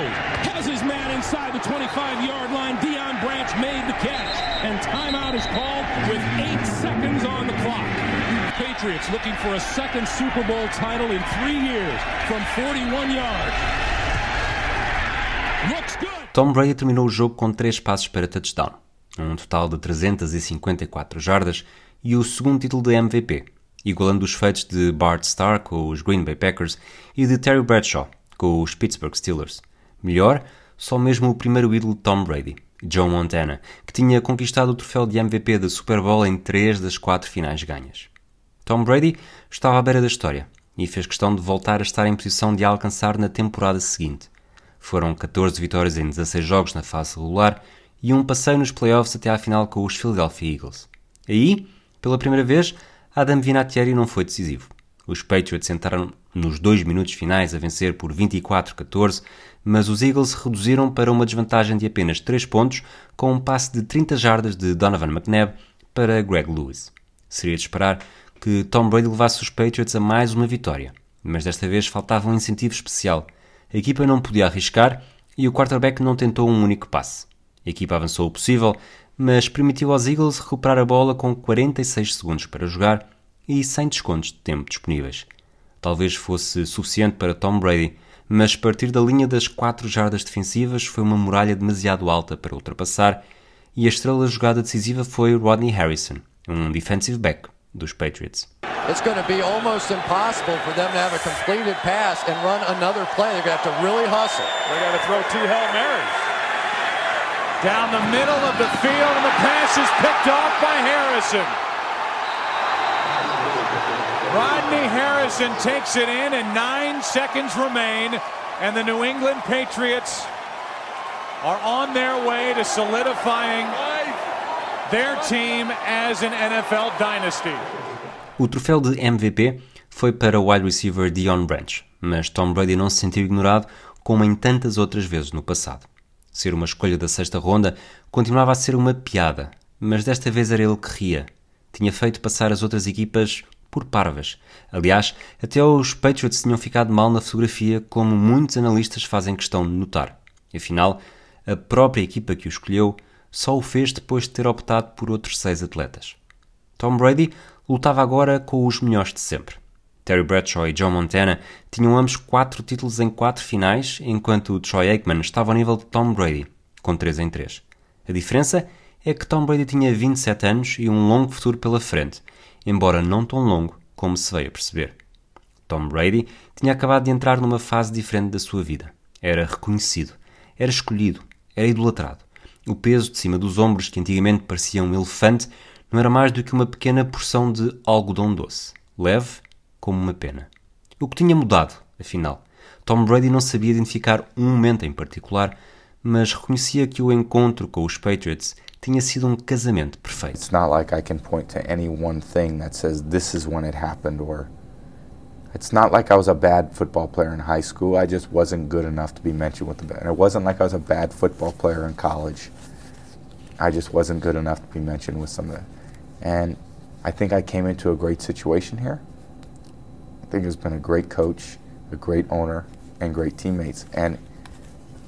has his man inside the 25-yard line. Dion Branch made the catch, and timeout is called with eight seconds on the clock. Patriots looking for a second Super Bowl title in three years from 41 yards. Looks good. Tom Brady terminou o jogo com três passos para touchdown, um total de 354 jardas e o segundo título de MVP, igualando os feitos de Bart Starr com os Green Bay Packers e de Terry Bradshaw com os Pittsburgh Steelers. Melhor, só mesmo o primeiro ídolo Tom Brady, Joe Montana, que tinha conquistado o troféu de MVP da Super Bowl em três das quatro finais ganhas. Tom Brady estava à beira da história e fez questão de voltar a estar em posição de a alcançar na temporada seguinte. Foram 14 vitórias em 16 jogos na fase regular e um passeio nos playoffs até à final com os Philadelphia Eagles. Aí, pela primeira vez, Adam Vinatieri não foi decisivo. Os Patriots entraram nos dois minutos finais a vencer por 24-14, mas os Eagles reduziram para uma desvantagem de apenas 3 pontos com um passe de 30 jardas de Donovan McNabb para Greg Lewis. Seria de esperar que Tom Brady levasse os Patriots a mais uma vitória, mas desta vez faltava um incentivo especial. A equipa não podia arriscar e o quarterback não tentou um único passe. A equipa avançou o possível, mas permitiu aos Eagles recuperar a bola com 46 segundos para jogar e sem descontos de tempo disponíveis. Talvez fosse suficiente para Tom Brady, mas partir da linha das 4 jardas defensivas foi uma muralha demasiado alta para ultrapassar e a estrela da jogada decisiva foi Rodney Harrison, um defensive back, dos Patriots. It's going to be almost impossible for them to have a completed pass and run another play. They're going to have to really hustle. They got to throw two Hail Marys. Down the middle of the field, and the pass is picked off by Harrison. Rodney Harrison takes it in, and nine seconds remain, and the New England Patriots are on their way to solidifying their team as an NFL dynasty. O troféu de MVP foi para o wide receiver Dion Branch, mas Tom Brady não se sentiu ignorado como em tantas outras vezes no passado. Ser uma escolha da sexta ronda continuava a ser uma piada, mas desta vez era ele que ria. Tinha feito passar as outras equipas por parvas. Aliás, até os Patriots tinham ficado mal na fotografia, como muitos analistas fazem questão de notar. Afinal, a própria equipa que o escolheu só o fez depois de ter optado por outros seis atletas. Tom Brady lutava agora com os melhores de sempre. Terry Bradshaw e Joe Montana tinham ambos quatro títulos em quatro finais, enquanto Troy Aikman estava ao nível de Tom Brady, com 3 em 3. A diferença é que Tom Brady tinha 27 anos e um longo futuro pela frente, embora não tão longo como se veio a perceber. Tom Brady tinha acabado de entrar numa fase diferente da sua vida. Era reconhecido, era escolhido, era idolatrado. O peso de cima dos ombros, que antigamente parecia um elefante, não era mais do que uma pequena porção de algodão doce, leve como uma pena. O que tinha mudado, afinal? Tom Brady não sabia identificar um momento em particular, mas reconhecia que o encontro com os Patriots tinha sido um casamento perfeito. It's not like I can point to any one thing that says this is when it happened or it's not like I was a bad football player in high school. I just wasn't good enough to be mentioned with the. And it wasn't like I was a bad football player in college. I just wasn't good enough to be mentioned with some of that. And I think I came into a great situation here. Think he's been a great coach, a great owner, and great teammates. And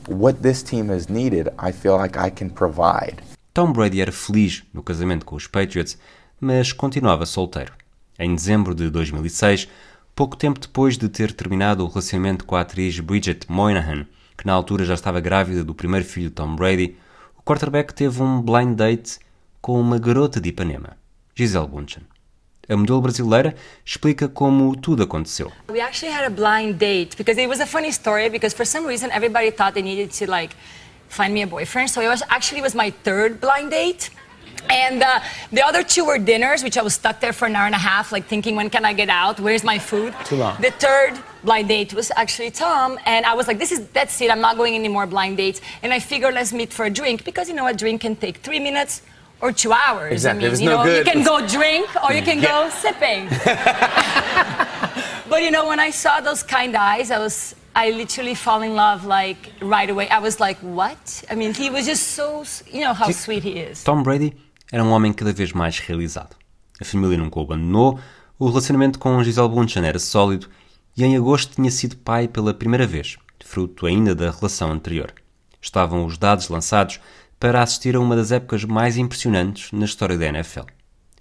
what this team has needed, I feel like I can provide. Tom Brady era feliz no casamento com os Patriots, mas continuava solteiro. Em dezembro de 2006, pouco tempo depois de ter terminado o relacionamento com a atriz Bridget Moynihan, que na altura já estava grávida do primeiro filho de Tom Brady, o quarterback teve um blind date com uma garota de Ipanema, Gisele Bundchen. A modelo brasileira explica como tudo aconteceu. We actually had a blind date because it was a funny story because for some reason everybody thought they needed to like find me a boyfriend. So it was actually was my third blind date. And uh, the other two were dinners, which I was stuck there for an hour and a half, like thinking, when can I get out? Where's my food? Too long. The third blind date was actually Tom, and I was like, this is that's it. I'm not going any more blind dates. And I figured let's meet for a drink because you know a drink can take three minutes or two hours. Exactly. I mean, you no know, good- you can go drink or you can go sipping. but you know, when I saw those kind eyes, I was I literally fall in love like right away. I was like, what? I mean, he was just so you know how sweet he is. Tom Brady era um homem cada vez mais realizado. A família nunca o abandonou, o relacionamento com Gisele Bundchen era sólido e em agosto tinha sido pai pela primeira vez, fruto ainda da relação anterior. Estavam os dados lançados para assistir a uma das épocas mais impressionantes na história da NFL.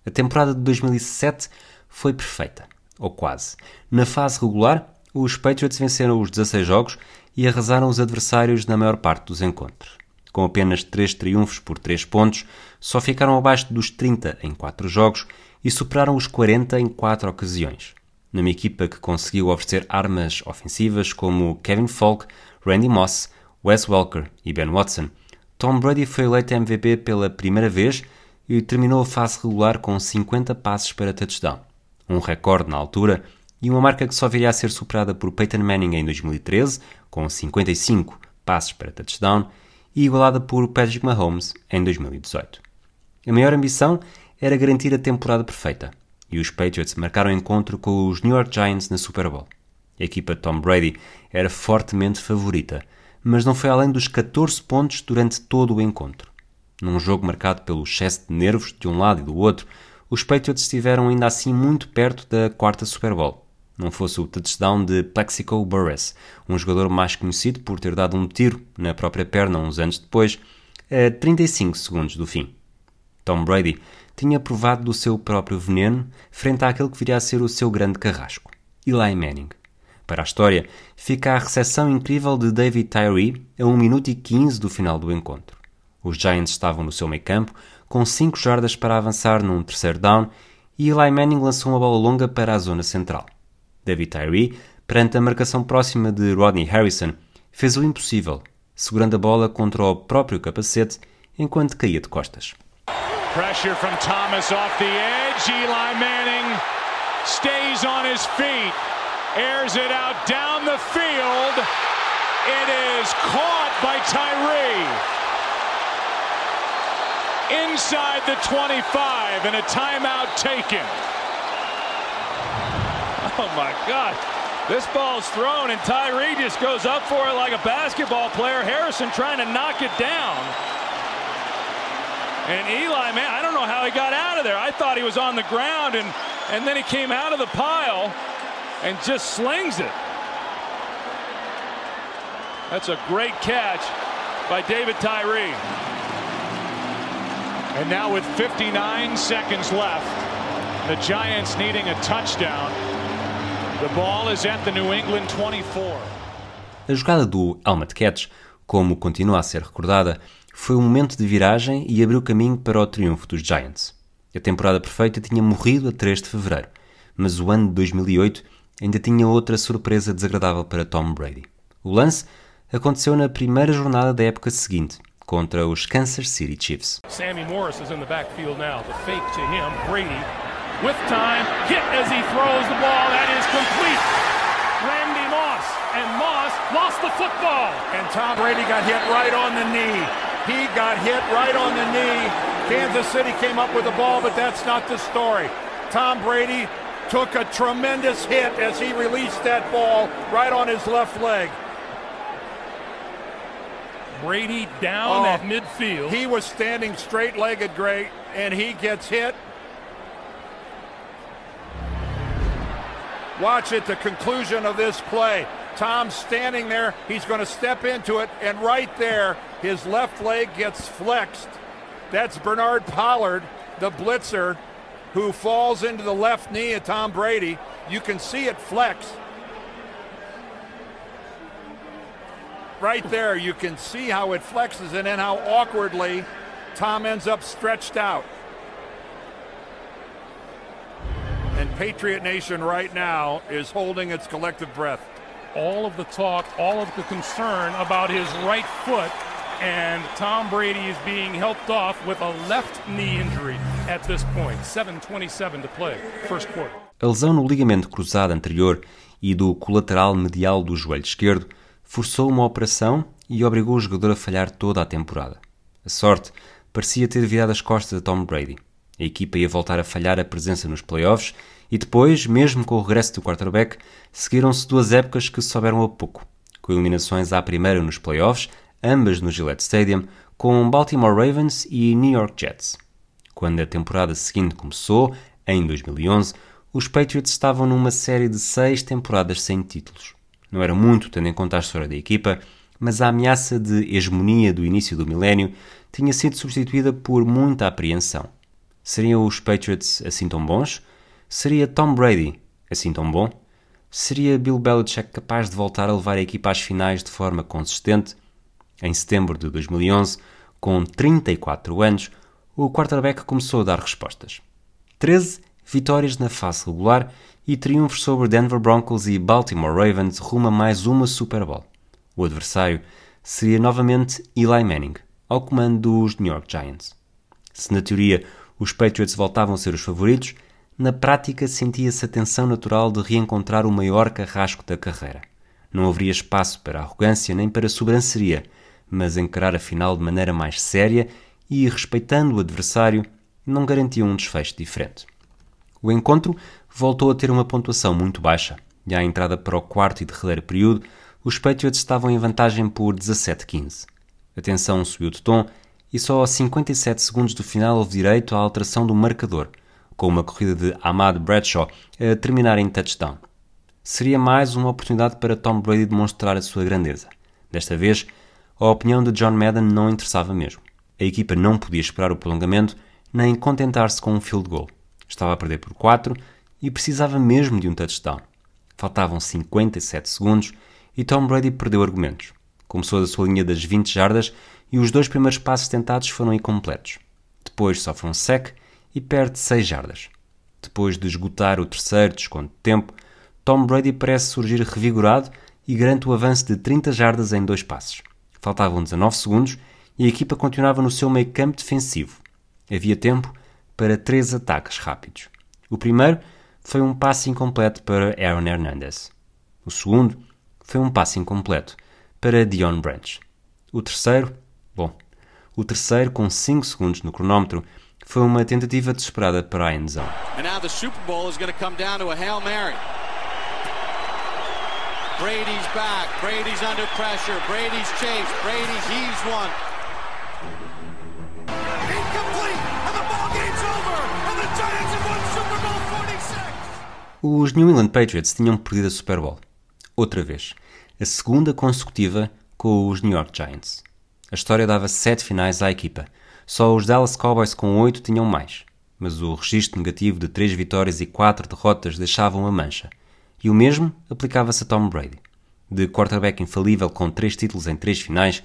A temporada de 2007 foi perfeita, ou quase. Na fase regular, os Patriots venceram os 16 jogos e arrasaram os adversários na maior parte dos encontros. Com apenas 3 triunfos por 3 pontos, só ficaram abaixo dos 30 em 4 jogos e superaram os 40 em 4 ocasiões. Numa equipa que conseguiu oferecer armas ofensivas como Kevin Falk, Randy Moss, Wes Welker e Ben Watson, Tom Brady foi eleito MVP pela primeira vez e terminou a fase regular com 50 passes para touchdown, um recorde na altura e uma marca que só viria a ser superada por Peyton Manning em 2013, com 55 passes para touchdown, e igualada por Patrick Mahomes em 2018. A maior ambição era garantir a temporada perfeita, e os Patriots marcaram encontro com os New York Giants na Super Bowl. A equipa de Tom Brady era fortemente favorita, mas não foi além dos 14 pontos durante todo o encontro. Num jogo marcado pelo excesso de nervos de um lado e do outro, os Patriots estiveram ainda assim muito perto da quarta Super Bowl. Não fosse o touchdown de Plexico Burress, um jogador mais conhecido por ter dado um tiro na própria perna uns anos depois, a 35 segundos do fim. Tom Brady tinha provado do seu próprio veneno frente àquele que viria a ser o seu grande carrasco, Eli Manning. Para a história, fica a recepção incrível de David Tyree a 1 minuto e 15 do final do encontro. Os Giants estavam no seu meio campo, com 5 jardas para avançar num terceiro down, e Eli Manning lançou uma bola longa para a zona central. David Tyree, perante a marcação próxima de Rodney Harrison, fez o impossível, segurando a bola contra o próprio capacete enquanto caía de costas. Pressure from Thomas off the edge. Eli Manning stays on his feet, airs it out down the field. It is caught by Tyree. Inside the 25 and a timeout taken. Oh my God. This ball's thrown and Tyree just goes up for it like a basketball player. Harrison trying to knock it down. And Eli, man, I don't know how he got out of there. I thought he was on the ground, and, and then he came out of the pile and just slings it. That's a great catch by David Tyree. And now with 59 seconds left, the Giants needing a touchdown. The ball is at the New England 24. A jogada do helmet catch, como continua a ser recordada, foi um momento de viragem e abriu caminho para o triunfo dos Giants. A temporada perfeita tinha morrido a 3 de fevereiro, mas o ano de 2008 ainda tinha outra surpresa desagradável para Tom Brady. O lance aconteceu na primeira jornada da época seguinte, contra os Kansas City Chiefs. Sammy Morris is in the backfield now. The fake to him. Brady with time. Hit as he throws the ball. That is complete. Randy Moss. And Moss lost the football. And Tom Brady got hit right on the knee. He got hit right on the knee. Kansas City came up with the ball, but that's not the story. Tom Brady took a tremendous hit as he released that ball right on his left leg. Brady down Oh, at midfield. He was standing straight legged, great, and he gets hit. Watch at the conclusion of this play. Tom's standing there. He's going to step into it, and right there, his left leg gets flexed. That's Bernard Pollard, the blitzer, who falls into the left knee of Tom Brady. You can see it flex. Right there, you can see how it flexes and then how awkwardly Tom ends up stretched out. And Patriot Nation right now is holding its collective breath. all of the talk, all of the concern about his right foot, and Tom Brady is being helped off with a left knee injury at this point. 7:27 to play, first quarter. A lesão no ligamento cruzado anterior e do colateral medial do joelho esquerdo forçou uma operação e obrigou o jogador a falhar toda a temporada. A sorte parecia ter virado as costas a Tom Brady. A equipa ia voltar a falhar a presença nos playoffs e depois, mesmo com o regresso do quarterback, seguiram-se duas épocas que souberam a pouco, com eliminações à primeira nos playoffs, ambas no Gillette Stadium, com Baltimore Ravens e New York Jets. Quando a temporada seguinte começou, em 2011, os Patriots estavam numa série de seis temporadas sem títulos. Não era muito, tendo em conta a história da equipa, mas a ameaça de hegemonia do início do milénio tinha sido substituída por muita apreensão. Seriam os Patriots assim tão bons? Seria Tom Brady assim tão bom? Seria Bill Belichick capaz de voltar a levar a equipa às finais de forma consistente? Em setembro de 2011, com 34 anos, o quarterback começou a dar respostas. 13 vitórias na fase regular e triunfos sobre Denver Broncos e Baltimore Ravens rumo a mais uma Super Bowl. O adversário seria novamente Eli Manning, ao comando dos New York Giants. Se na teoria os Patriots voltavam a ser os favoritos, na prática sentia-se a tensão natural de reencontrar o maior carrasco da carreira. Não haveria espaço para arrogância nem para sobranceria, mas encarar a final de maneira mais séria e, respeitando o adversário, não garantia um desfecho diferente. O encontro voltou a ter uma pontuação muito baixa, e à entrada para o quarto e derradeiro período, os Patriots estavam em vantagem por 17-15. A tensão subiu de tom e só aos 57 segundos do final houve direito à alteração do marcador, com uma corrida de Ahmad Bradshaw a terminar em touchdown. Seria mais uma oportunidade para Tom Brady demonstrar a sua grandeza. Desta vez, a opinião de John Madden não interessava mesmo. A equipa não podia esperar o prolongamento nem contentar-se com um field goal. Estava a perder por 4 e precisava mesmo de um touchdown. Faltavam 57 segundos e Tom Brady perdeu argumentos. Começou da sua linha das 20 jardas e os dois primeiros passos tentados foram incompletos. Depois sofre um sec e perde 6 jardas. Depois de esgotar o terceiro desconto de tempo, Tom Brady parece surgir revigorado e garante o avanço de 30 jardas em dois passos. Faltavam 19 segundos e a equipa continuava no seu meio campo defensivo. Havia tempo para três ataques rápidos. O primeiro foi um passe incompleto para Aaron Hernandez. O segundo foi um passe incompleto para Dion Branch. O terceiro, bom, o terceiro, com 5 segundos no cronómetro, foi uma tentativa desesperada para a endzone. And now the Super Bowl is going to come down to a Hail Mary. Brady's back. Brady's under pressure. Brady's chased. Brady heaves one. Incomplete! And the ball game's over! And the Giants have won Super Bowl 46! Os New England Patriots tinham perdido a Super Bowl. Outra vez. A segunda consecutiva com os New York Giants. A história dava sete finais à equipa. Só os Dallas Cowboys com oito tinham mais. Mas o registro negativo de três vitórias e quatro derrotas deixava uma mancha. E o mesmo aplicava-se a Tom Brady. De quarterback infalível com três títulos em três finais,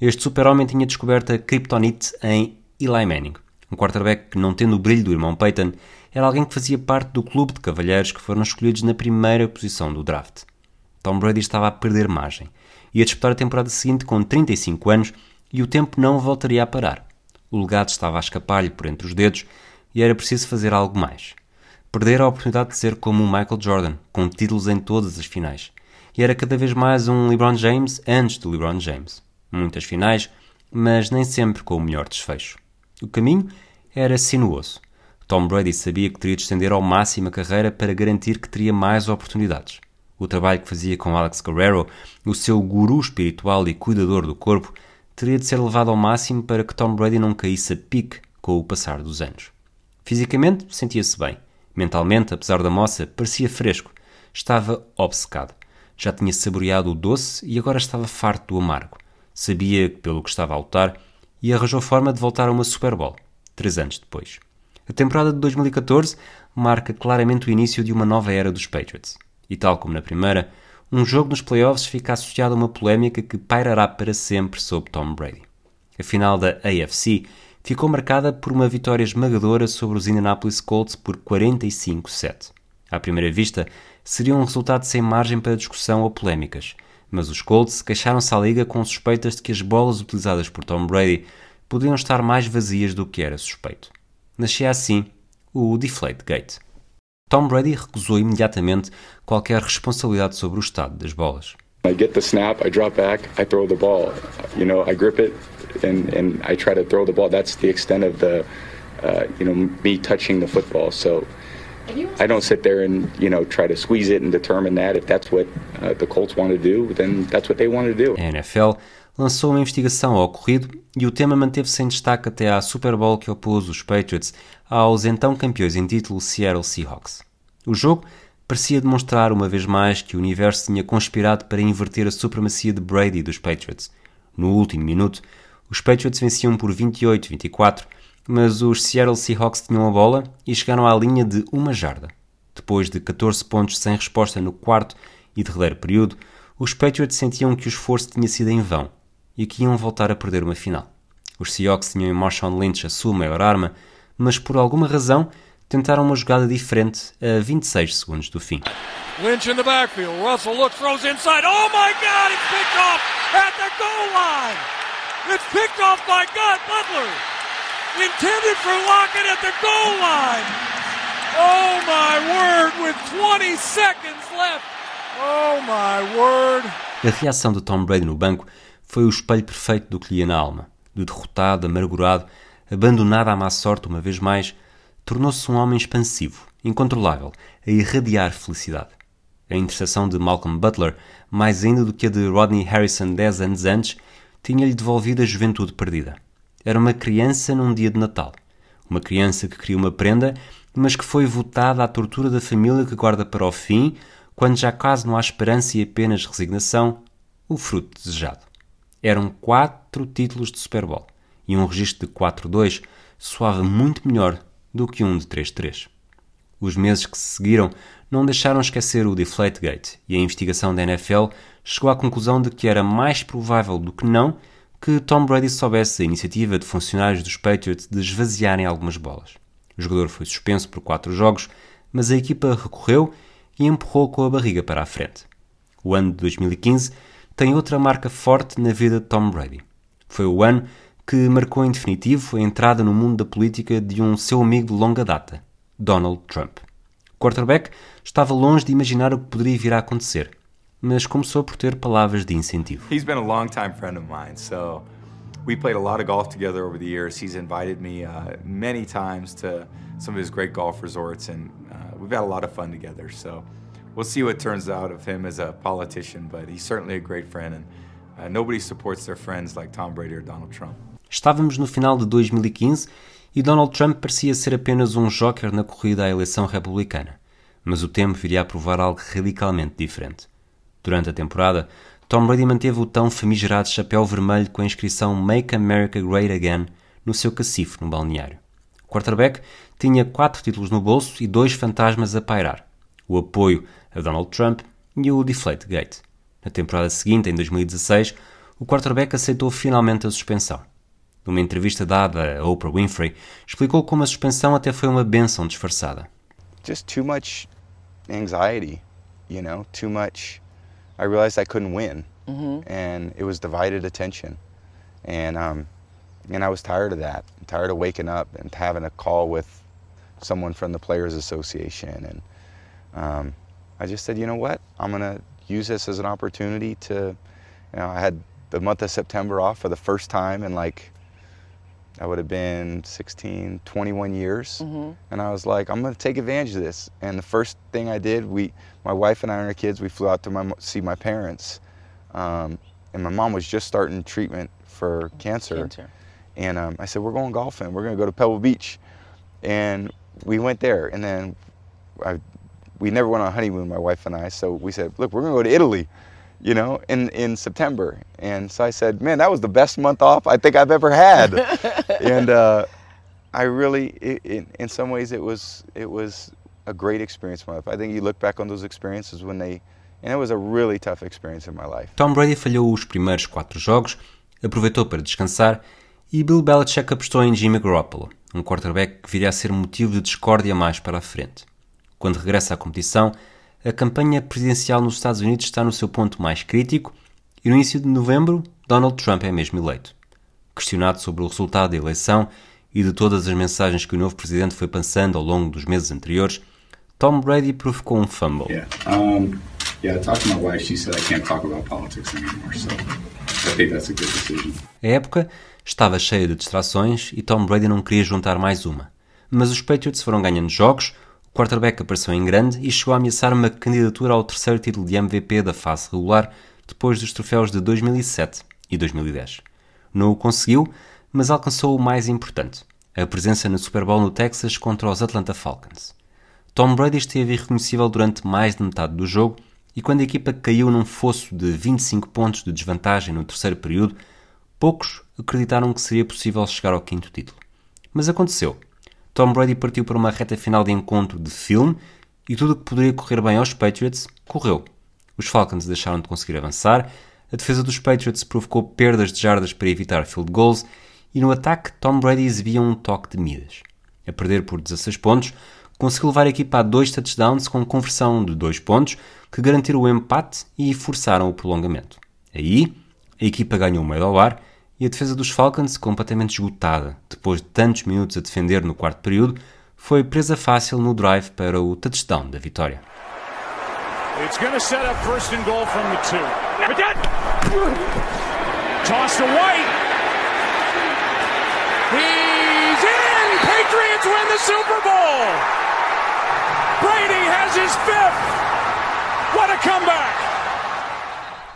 este super-homem tinha descoberto a kryptonite em Eli Manning, um quarterback que, não tendo o brilho do irmão Peyton, era alguém que fazia parte do clube de cavalheiros que foram escolhidos na primeira posição do draft. Tom Brady estava a perder margem. Ia disputar a temporada seguinte com 35 anos e o tempo não voltaria a parar. O legado estava a escapar-lhe por entre os dedos e era preciso fazer algo mais. Perder a oportunidade de ser como o Michael Jordan, com títulos em todas as finais. E era cada vez mais um LeBron James antes do LeBron James. Muitas finais, mas nem sempre com o melhor desfecho. O caminho era sinuoso. Tom Brady sabia que teria de estender ao máximo a carreira para garantir que teria mais oportunidades. O trabalho que fazia com Alex Guerrero, o seu guru espiritual e cuidador do corpo, teria de ser levado ao máximo para que Tom Brady não caísse a pique com o passar dos anos. Fisicamente, sentia-se bem. Mentalmente, apesar da moça, parecia fresco. Estava obcecado. Já tinha saboreado o doce e agora estava farto do amargo. Sabia pelo que estava a lutar e arranjou forma de voltar a uma Super Bowl, três anos depois. A temporada de 2014 marca claramente o início de uma nova era dos Patriots. E tal como na primeira, um jogo nos playoffs fica associado a uma polémica que pairará para sempre sobre Tom Brady. A final da AFC ficou marcada por uma vitória esmagadora sobre os Indianapolis Colts por 45-7. À primeira vista, seria um resultado sem margem para discussão ou polémicas, mas os Colts queixaram-se à liga com suspeitas de que as bolas utilizadas por Tom Brady podiam estar mais vazias do que era suspeito. Nascia assim o Deflate Gate. Tom Brady recusou imediatamente qualquer responsabilidade sobre o estado das bolas. I get the snap, I drop back, I throw the ball. You know, I grip it and, and I try to throw the ball. That's the extent of the, uh, you know, me touching the football. So I don't sit there and, you know, try to squeeze it and determine that. If that's what uh, the Colts want to do, then that's what they want to do. A NFL lançou uma investigação ao ocorrido e o tema manteve-se em destaque até à Super Bowl que opôs os Patriots aos então campeões em título Seattle Seahawks. O jogo parecia demonstrar uma vez mais que o universo tinha conspirado para inverter a supremacia de Brady dos Patriots. No último minuto, os Patriots venciam por 28-24, mas os Seattle Seahawks tinham a bola e chegaram à linha de uma jarda. Depois de 14 pontos sem resposta no quarto e derradeiro período, os Patriots sentiam que o esforço tinha sido em vão e que iam voltar a perder uma final. Os Seahawks tinham em Marshawn Lynch a sua maior arma, mas por alguma razão tentaram uma jogada diferente a 26 segundos do fim. Lynch in the backfield. Russell looks, throws inside. Oh my God! It's picked off at the goal line. It's picked off by God Butler. Intended for Lockett at the goal line. Oh my word! With 20 seconds left. Oh my word! A reação de Tom Brady no banco foi o espelho perfeito do que lhe ia na alma. De derrotado, amargurado, abandonado à má sorte uma vez mais, tornou-se um homem expansivo, incontrolável, a irradiar felicidade. A intercessão de Malcolm Butler, mais ainda do que a de Rodney Harrison dez anos antes, tinha-lhe devolvido a juventude perdida. Era uma criança num dia de Natal. Uma criança que queria uma prenda, mas que foi votada à tortura da família que guarda para o fim, quando já quase não há esperança e apenas resignação, o fruto desejado. Eram quatro títulos de Super Bowl e um registro de 4-2 soava muito melhor do que um de 3-3. Os meses que se seguiram não deixaram esquecer o Deflategate e a investigação da NFL chegou à conclusão de que era mais provável do que não que Tom Brady soubesse a iniciativa de funcionários dos Patriots de esvaziarem algumas bolas. O jogador foi suspenso por quatro jogos, mas a equipa recorreu e empurrou com a barriga para a frente. O ano de 2015 tem outra marca forte na vida de Tom Brady. Foi o ano que marcou em definitivo a entrada no mundo da política de um seu amigo de longa data, Donald Trump. O quarterback estava longe de imaginar o que poderia vir a acontecer, mas começou por ter palavras de incentivo. He's been a long-time friend of mine, so we played a lot of golf together over the years. He's invited me uh, many times to some of his great golf resorts, and uh, we've had a lot of fun together. So we'll see what turns out of him as a politician, but he's certainly a great friend, and uh, nobody supports their friends like Tom Brady or Donald Trump. Estávamos no final de 2015 e Donald Trump parecia ser apenas um joker na corrida à eleição republicana. Mas o tempo viria a provar algo radicalmente diferente. Durante a temporada, Tom Brady manteve o tão famigerado chapéu vermelho com a inscrição Make America Great Again no seu cacifo no balneário. O quarterback tinha quatro títulos no bolso e dois fantasmas a pairar: o apoio a Donald Trump e o Deflategate. Na temporada seguinte, em 2016, o quarterback aceitou finalmente a suspensão. Numa entrevista dada a Oprah Winfrey, explicou como a suspensão até foi uma benção disfarçada. Just too much anxiety, you know, too much. I realized I couldn't win, Mhm. and it was divided attention, and um, and I was tired of that. tired of waking up and having a call with someone from the Players Association, and um, I just said, you know what, I'm gonna use this as an opportunity to, you know, I had the month of September off for the first time in like I would have been 16, 21 years. Mhm. And I was like, I'm going to take advantage of this. And the first thing I did, we, my wife and I and our kids, we flew out to my, see my parents. Um, and my mom was just starting treatment for cancer. Cancer. And um, I said, we're going golfing. We're going to go to Pebble Beach. And we went there. And then I, we never went on a honeymoon, my wife and I. So we said, look, we're going to go to Italy, you know, in, in September. And so I said, man, that was the best month off I think I've ever had. and uh, I really, it, it, in some ways, it was it was a great experience in my life. I think you look back on those experiences when they, and it was a really tough experience in my life. Tom Brady falhou os primeiros quatro jogos, aproveitou para descansar e Bill Belichick apostou em Jimmy Garoppolo, um quarterback que viria a ser motivo de discórdia mais para a frente. Quando regressa à competição, a campanha presidencial nos Estados Unidos está no seu ponto mais crítico e no início de novembro, Donald Trump é mesmo eleito. Questionado sobre o resultado da eleição e de todas as mensagens que o novo presidente foi passando ao longo dos meses anteriores, Tom Brady provocou um fumble. Yeah. Um, yeah, I talked to my wife. She said I can't talk about politics anymore. So I think that's a good decision. A época estava cheia de distrações e Tom Brady não queria juntar mais uma. Mas os Patriots foram ganhando jogos, o quarterback apareceu em grande e chegou a ameaçar uma candidatura ao terceiro título de MVP da fase regular depois dos troféus de 2007 e 2010. Não o conseguiu, mas alcançou o mais importante, a presença no Super Bowl no Texas contra os Atlanta Falcons. Tom Brady esteve irreconhecível durante mais de metade do jogo e quando a equipa caiu num fosso de 25 pontos de desvantagem no terceiro período, poucos acreditaram que seria possível chegar ao quinto título. Mas aconteceu. Tom Brady partiu para uma reta final de encontro de filme e tudo o que poderia correr bem aos Patriots correu. Os Falcons deixaram de conseguir avançar, a defesa dos Patriots provocou perdas de jardas para evitar field goals e no ataque Tom Brady exibia um toque de Midas. A perder por 16 pontos, conseguiu levar a equipa a dois touchdowns com conversão de dois pontos que garantiram o empate e forçaram o prolongamento. Aí, a equipa ganhou o meio ao ar e a defesa dos Falcons, completamente esgotada, depois de tantos minutos a defender no quarto período, foi presa fácil no drive para o touchdown da vitória. It's going set up first and goal from the two. Toss to White. He's in! Patriots win the Super Bowl! Brady has his fifth! What a comeback!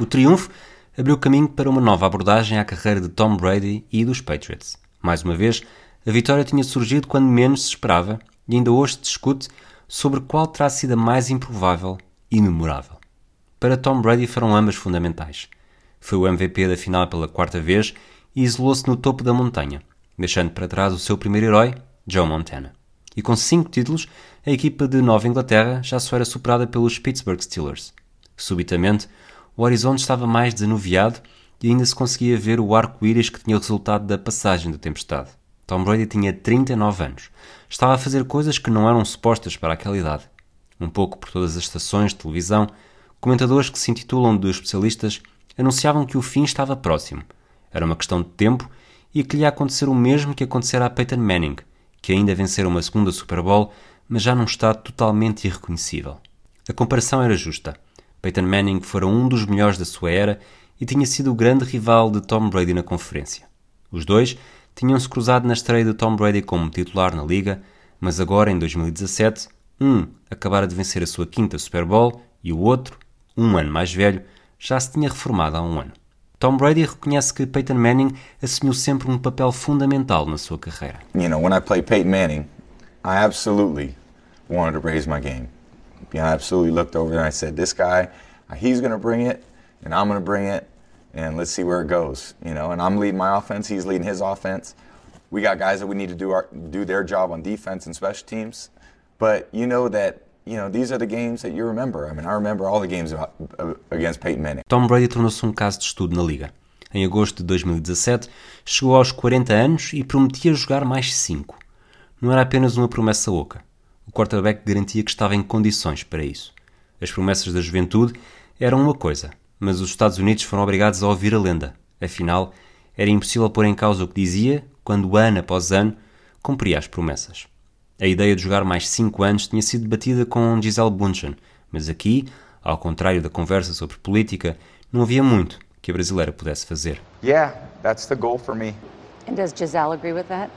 O triunfo abriu caminho para uma nova abordagem à carreira de Tom Brady e dos Patriots. Mais uma vez, a vitória tinha surgido quando menos se esperava e ainda hoje se discute sobre qual terá sido a mais improvável e memorável. Para Tom Brady foram ambas fundamentais. Foi o MVP da final pela quarta vez e isolou-se no topo da montanha, deixando para trás o seu primeiro herói, Joe Montana. E com cinco títulos, a equipa de Nova Inglaterra já só era superada pelos Pittsburgh Steelers. Subitamente, o horizonte estava mais desanuviado e ainda se conseguia ver o arco-íris que tinha resultado da passagem da tempestade. Tom Brady tinha 39 anos. Estava a fazer coisas que não eram supostas para aquela idade. Um pouco por todas as estações de televisão, comentadores que se intitulam de especialistas anunciavam que o fim estava próximo. Era uma questão de tempo e que lhe ia acontecer o mesmo que acontecera a Peyton Manning, que ainda vencera uma segunda Super Bowl, mas já num estado totalmente irreconhecível. A comparação era justa. Peyton Manning fora um dos melhores da sua era e tinha sido o grande rival de Tom Brady na conferência. Os dois tinham-se cruzado na estreia de Tom Brady como titular na liga, mas agora, em 2017, um acabara de vencer a sua quinta Super Bowl e o outro, um ano mais velho, já se tinha reformado há um ano. Tom Brady reconhece que Peyton Manning assumiu sempre um papel fundamental na sua carreira. You know, when I played Peyton Manning, I absolutely wanted to raise my game. I absolutely looked over and I said, this guy, he's going to bring it, and I'm going to bring it, and let's see where it goes. You know, and I'm leading my offense, he's leading his offense. We got guys that we need to do our, do their job on defense and special teams, but you know that you know these are the games that you remember. I mean, I remember all the games uh, against Peyton Manning. Tom Brady tornou-se um caso de estudo na liga. Em agosto de 2017, chegou aos 40 anos e prometia jogar mais 5. Não era apenas uma promessa oca. O quarterback garantia que estava em condições para isso. As promessas da juventude eram uma coisa, mas os Estados Unidos foram obrigados a ouvir a lenda. Afinal, era impossível pôr em causa o que dizia quando, ano após ano, cumpria as promessas. A ideia de jogar mais 5 anos tinha sido debatida com Gisele Bundchen, mas aqui, ao contrário da conversa sobre política, não havia muito que a brasileira pudesse fazer. Yeah, that's the goal for me. And does Giselle agree with that?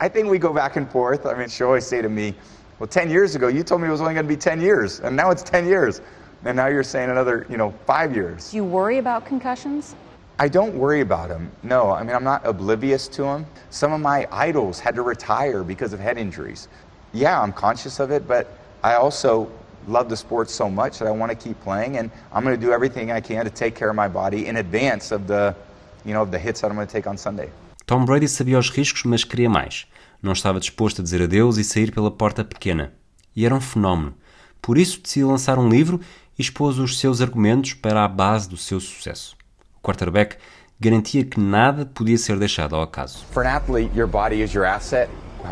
I think we go back and forth. I mean, she always say to me, well, 10 years ago, you told me it was only going to be 10 years, and now it's 10 years. And now you're saying another, you know, five years. Do you worry about concussions? I don't worry about them. No, I mean, I'm not oblivious to them. Some of my idols had to retire because of head injuries. Yeah, I'm conscious of it, but I also love the sport so much that I want to keep playing, and I'm going to do everything I can to take care of my body in advance of the, you know, of the hits that I'm going to take on Sunday. Tom Brady sabia os riscos, mas queria mais. Não estava disposto a dizer adeus e sair pela porta pequena. E era um fenómeno. Por isso decidiu lançar um livro e expôs os seus argumentos para a base do seu sucesso. O quarterback garantia que nada podia ser deixado ao acaso. For an athlete, your body is your asset.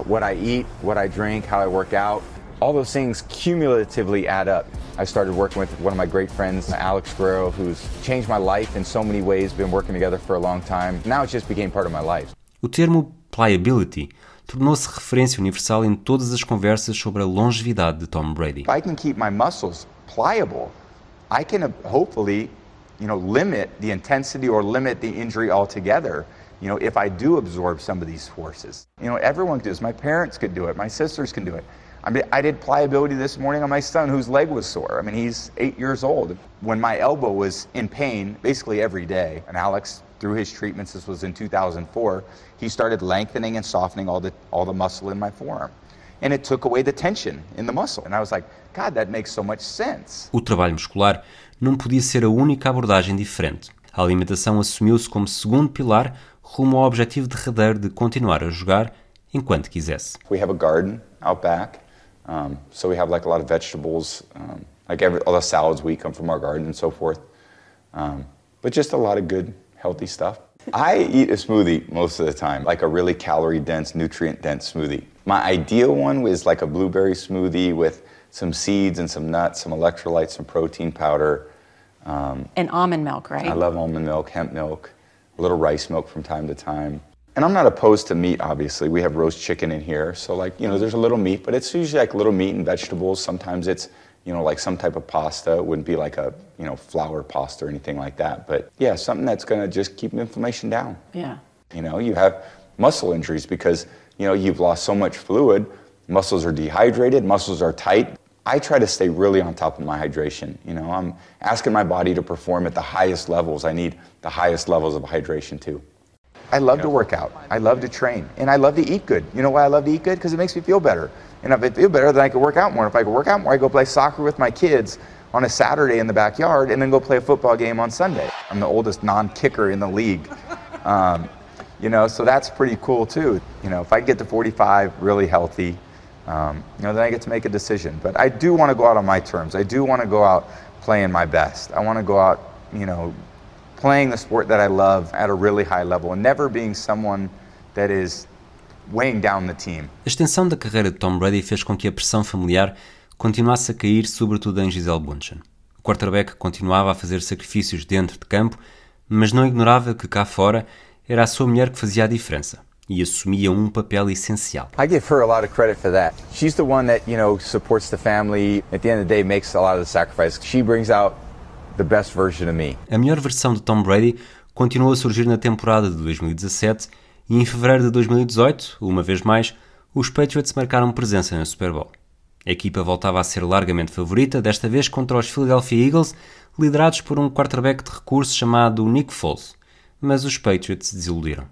What I eat, what I drink, how I work out, all those things cumulatively add up. I started working with one of my great friends, Alex Guerrero, who's changed my life in so many ways, been working together for a long time. Now it just became part of my life. O termo pliability tornou-se referência universal em todas as conversas sobre a longevidade de Tom Brady. I can keep my muscles pliable, I can uh, hopefully, you know, limit the intensity or limit the injury altogether. You know, if I do absorb some of these forces. You know, everyone this. My parents could do it. My sisters can do it. I mean, I did pliability this morning on my son whose leg was sore. I mean, he's eight years old. When my elbow was in pain basically every day, and Alex, through his treatments, this was in 2004, he started lengthening and softening all the, all the muscle in my forearm. And it took away the tension in the muscle. And I was like, God, that makes so much sense. O trabalho muscular não podia ser a única abordagem diferente. A alimentação assumiu-se como segundo pilar rumo ao objetivo derradeiro de continuar a jogar enquanto quisesse. We have a garden out back. Um, so we have like a lot of vegetables, um, like every, all the salads we eat come from our garden and so forth. Um, but just a lot of good, healthy stuff. I eat a smoothie most of the time, like a really calorie dense, nutrient dense smoothie. My ideal one is like a blueberry smoothie with some seeds and some nuts, some electrolytes, some protein powder. Um, and almond milk, right? I love almond milk, hemp milk, a little rice milk from time to time. And I'm not opposed to meat, obviously. We have roast chicken in here. So, like, you know, there's a little meat, but it's usually like little meat and vegetables. Sometimes it's, you know, like some type of pasta. It wouldn't be like a, you know, flour pasta or anything like that. But yeah, something that's going to just keep inflammation down. Yeah. You know, you have muscle injuries because, you know, you've lost so much fluid. Muscles are dehydrated, muscles are tight. I try to stay really on top of my hydration. You know, I'm asking my body to perform at the highest levels. I need the highest levels of hydration too. I love to work out. I love to train. And I love to eat good. You know why I love to eat good? Because it makes me feel better. And if I feel better, then I can work out more. If I can work out more, I go play soccer with my kids on a Saturday in the backyard and then go play a football game on Sunday. I'm the oldest non kicker in the league. Um, you know, so that's pretty cool too. You know, if I get to 45 really healthy, um, you know, then I get to make a decision. But I do want to go out on my terms. I do want to go out playing my best. I want to go out, you know, playing the sport that I love at a really high level and never being someone that is weighing down the team. A extensão da carreira de Tom Brady fez com que a pressão familiar continuasse a cair, sobretudo em Gisele Bundchen. O quarterback continuava a fazer sacrifícios dentro de campo, mas não ignorava que cá fora era a sua mulher que fazia a diferença e assumia um papel essencial. I give her a lot of credit for that. She's the one that, you know, supports the family. At the end of the day, makes a lot of the sacrifice. She brings out the best version of me. A melhor versão de Tom Brady continuou a surgir na temporada de 2017 e em fevereiro de 2018, uma vez mais, os Patriots marcaram presença na Super Bowl. A equipa voltava a ser largamente favorita, desta vez contra os Philadelphia Eagles, liderados por um quarterback de recurso chamado Nick Foles, mas os Patriots desiludiram.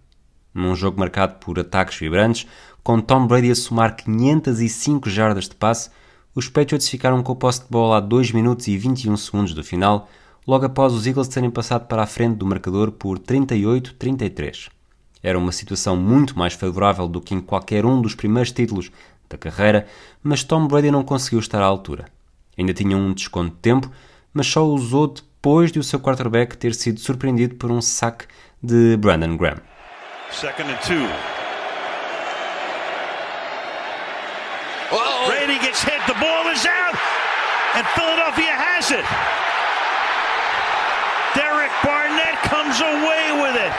Num jogo marcado por ataques vibrantes, com Tom Brady a somar 505 jardas de passe, os Patriots ficaram com o posse de bola a 2 minutos e 21 segundos do final, logo após os Eagles terem passado para a frente do marcador por 38-33. Era uma situação muito mais favorável do que em qualquer um dos primeiros títulos da carreira, mas Tom Brady não conseguiu estar à altura. Ainda tinha um desconto de tempo, mas só usou depois de o seu quarterback ter sido surpreendido por um saque de Brandon Graham. Second and two. And Philadelphia has it. Derek Barnett comes away with it.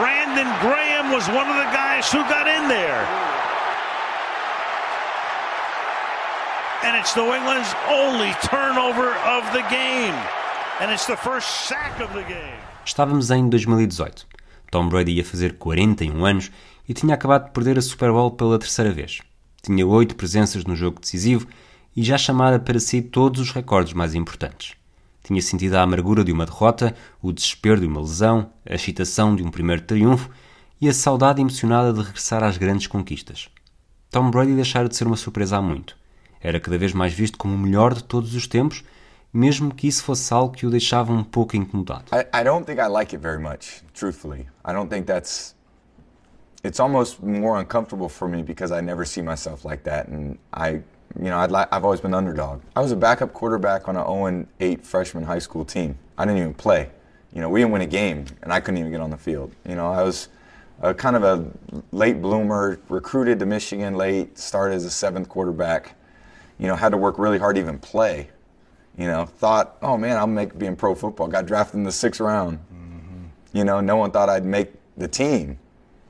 Brandon Graham was one of the guys who got in there. And it's New England's only turnover of the game. And it's the first sack of the game. Estávamos em 2018. Tom Brady ia fazer 41 um anos e tinha acabado de perder a Super Bowl pela terceira vez. Tinha oito presenças no jogo decisivo e já chamara para si todos os recordes mais importantes. Tinha sentido a amargura de uma derrota, o desespero de uma lesão, a excitação de um primeiro triunfo e a saudade emocionada de regressar às grandes conquistas. Tom Brady deixara de ser uma surpresa há muito. Era cada vez mais visto como o melhor de todos os tempos, mesmo que isso fosse algo que o deixava um pouco incomodado. I, I don't think I like it very much, truthfully. I don't think that's. It's almost more uncomfortable for me because I never see myself like that, and I, you know, I'd li- I've always been underdog. I was a backup quarterback on an 0-8 freshman high school team. I didn't even play. You know, we didn't win a game, and I couldn't even get on the field. You know, I was a kind of a late bloomer, recruited to Michigan late, started as a seventh quarterback. You know, had to work really hard to even play. You know, thought, oh man, I'll make being pro football. Got drafted in the sixth round. Mm-hmm. You know, no one thought I'd make the team.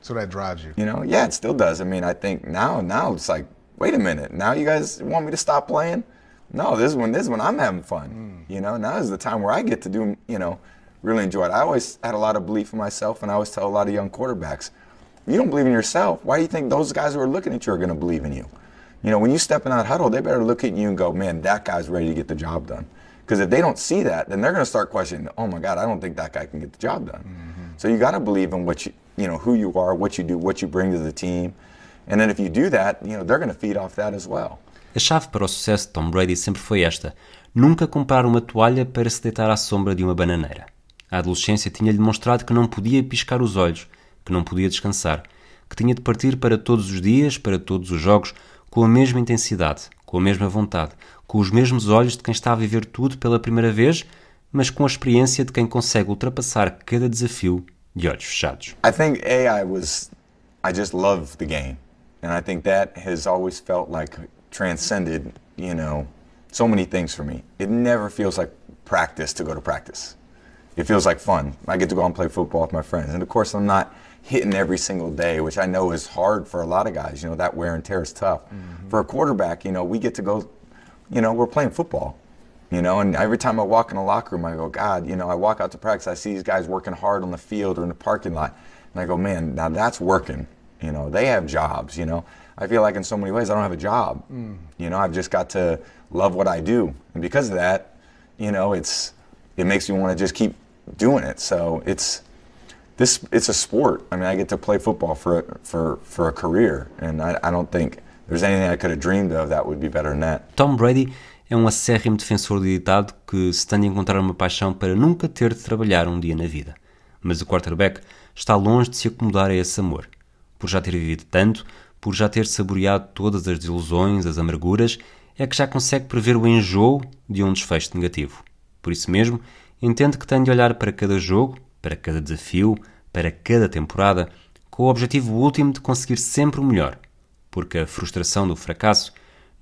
So that drives you. You know, yeah, it still does. I mean, I think now, now it's like, wait a minute, now you guys want me to stop playing? No, this is when this is when I'm having fun. Mm. You know, now is the time where I get to do, you know, really enjoy it. I always had a lot of belief in myself, and I always tell a lot of young quarterbacks, you don't believe in yourself. Why do you think those guys who are looking at you are going to believe in you? You know, when you step in that huddle, they better look at you and go, man, that guy's ready to get the job done. Because if they don't see that, then they're going to start questioning, oh my God, I don't think that guy can get the job done. Mm-hmm. So you got to believe in what you, you know, who you are, what you do, what you bring to the team. And then if you do that, you know, they're going to feed off that as well. A chave para o sucesso de Tom Brady sempre foi esta: nunca comprar uma toalha para se deitar à sombra de uma bananeira. A adolescência tinha-lhe mostrado que não podia piscar os olhos, que não podia descansar, que tinha de partir para todos os dias, para todos os jogos, com a mesma intensidade, com a mesma vontade, com os mesmos olhos de quem está a viver tudo pela primeira vez, mas com a experiência de quem consegue ultrapassar cada desafio olhos. I think A, I was, I just love the game. And I think that has always felt like transcended, you know, so many things for me. It never feels like practice to go to practice. It feels like fun. I get to go out and play football with my friends. And of course, I'm not hitting every single day, which I know is hard for a lot of guys. You know, that wear and tear is tough. For a quarterback, you know, we get to go, you know, we're playing football. You know, and every time I walk in the locker room, I go, God, you know, I walk out to practice, I see these guys working hard on the field or in the parking lot. And I go, man, now that's working. You know, they have jobs, you know. I feel like in so many ways I don't have a job. Mm. You know, I've just got to love what I do. And because of that, you know, it's it makes me want to just keep doing it. So it's this it's a sport. I mean, I get to play football for a, for for a career, and I, I don't think there's anything I could have dreamed of that would be better than that. Tom Brady é um acérrimo defensor do ditado que se tem de encontrar uma paixão para nunca ter de trabalhar um dia na vida. Mas o quarterback está longe de se acomodar a esse amor. Por já ter vivido tanto, por já ter saboreado todas as desilusões, as amarguras, é que já consegue prever o enjoo de um desfecho negativo. Por isso mesmo, entende que tem de olhar para cada jogo, para cada desafio, para cada temporada, com o objetivo último de conseguir sempre o melhor, porque a frustração do fracasso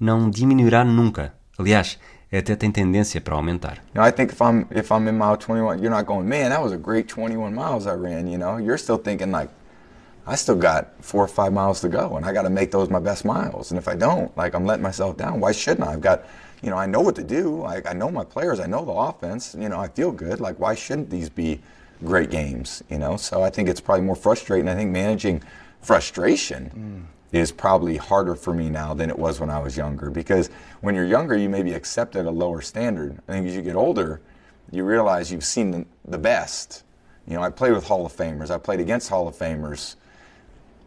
não diminuirá nunca. Aliás, até tem tendência para aumentar. You know, I think if I'm if I'm in mile 21, you're not going, man, that was a great 21 miles I ran. You know, you're still thinking like, I still got four or five miles to go, and I got to make those my best miles. And if I don't, like, I'm letting myself down. Why shouldn't I? I've got, you know, I know what to do. I, I know my players. I know the offense. You know, I feel good. Like, why shouldn't these be great games? You know, so I think it's probably more frustrating. I think managing frustration mm. Is probably harder for me now than it was when I was younger. Because when you're younger, you maybe accept at a lower standard. I think as you get older, you realize you've seen the, the best. You know, I played with Hall of Famers. I played against Hall of Famers.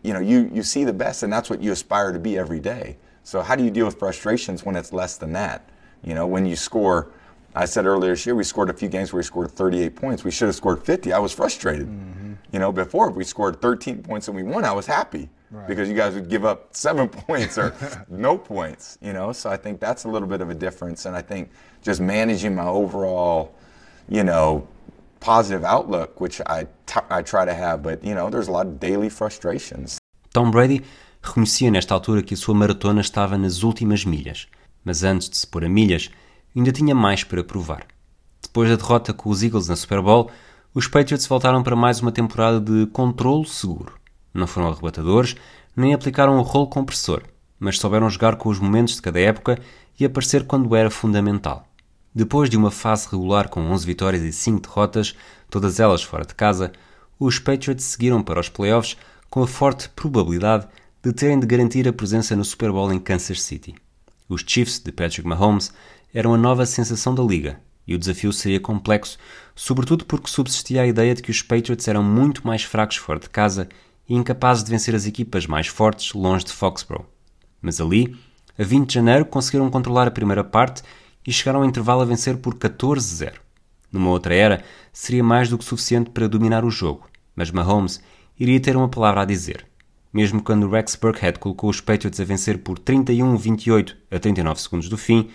You know, you, you see the best, and that's what you aspire to be every day. So how do you deal with frustrations when it's less than that? You know, when you score, I said earlier this year, we scored a few games where we scored 38 points. We should have scored 50. I was frustrated. Mm-hmm. You know, before if we scored 13 points and we won, I was happy Right. because you guys would give up seven points or no points. You know, so I think that's a little bit of a difference. And I think just managing my overall, you know, positive outlook, which I, t- I try to have, but you know, there's a lot of daily frustrations. Tom Brady reconhecia nesta altura que a sua maratona estava nas últimas milhas, mas antes de se pôr a milhas, ainda tinha mais para provar. Depois da derrota com os Eagles na Super Bowl, os Patriots voltaram para mais uma temporada de controlo seguro. Não foram arrebatadores, nem aplicaram o rolo compressor, mas souberam jogar com os momentos de cada época e aparecer quando era fundamental. Depois de uma fase regular com 11 vitórias e 5 derrotas, todas elas fora de casa, os Patriots seguiram para os playoffs com a forte probabilidade de terem de garantir a presença no Super Bowl em Kansas City. Os Chiefs de Patrick Mahomes eram a nova sensação da liga e o desafio seria complexo, sobretudo porque subsistia a ideia de que os Patriots eram muito mais fracos fora de casa e incapazes de vencer as equipas mais fortes longe de Foxborough. Mas ali, a 20 de janeiro, conseguiram controlar a primeira parte e chegaram ao intervalo a vencer por 14-0. Numa outra era, seria mais do que suficiente para dominar o jogo, mas Mahomes iria ter uma palavra a dizer. Mesmo quando Rex Burkhead colocou os Patriots a vencer por 31-28 a 39 segundos do fim,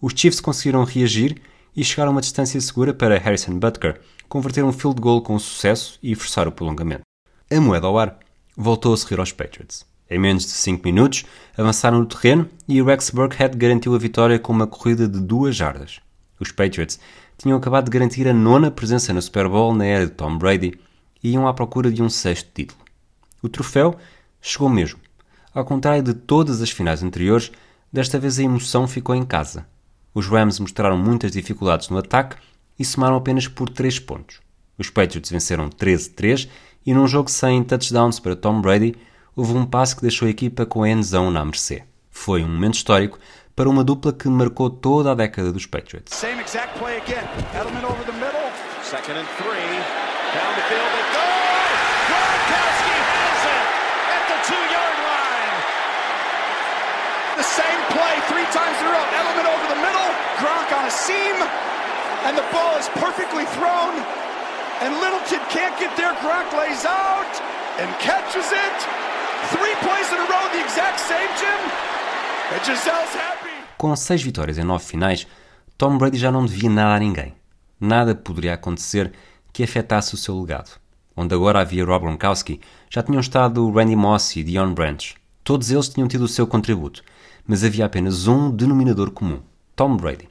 os Chiefs conseguiram reagir e chegar a uma distância segura para Harrison Butker converter um field goal com sucesso e forçar o prolongamento. A moeda ao ar voltou a sorrir aos Patriots. Em menos de 5 minutos, avançaram no terreno e Rex Burkhead garantiu a vitória com uma corrida de duas jardas. Os Patriots tinham acabado de garantir a nona presença no Super Bowl na era de Tom Brady e iam à procura de um sexto título. O troféu chegou mesmo. Ao contrário de todas as finais anteriores, desta vez a emoção ficou em casa. Os Rams mostraram muitas dificuldades no ataque e somaram apenas por 3 pontos. Os Patriots venceram 13-3 e num jogo sem touchdowns para Tom Brady, houve um passe que deixou a equipa com a endzone na mercê. Foi um momento histórico para uma dupla que marcou toda a década dos Patriots. Same exact play again. Edelman over the middle. Second and three. Down the field they go. Gronkowski has it at the two-yard line. The same play three times in a row. Edelman over the middle. Gronk on a seam. And the ball is perfectly thrown. And Littleton can't get there. Gronk lays out and catches it. Three plays in a row, the exact same, Jim. And Giselle's happy. Com seis vitórias em nove finais, Tom Brady já não devia nada a ninguém. Nada poderia acontecer que afetasse o seu legado. Onde agora havia Rob Gronkowski, já tinham estado Randy Moss e Dion Branch. Todos eles tinham tido o seu contributo, mas havia apenas um denominador comum: Tom Brady.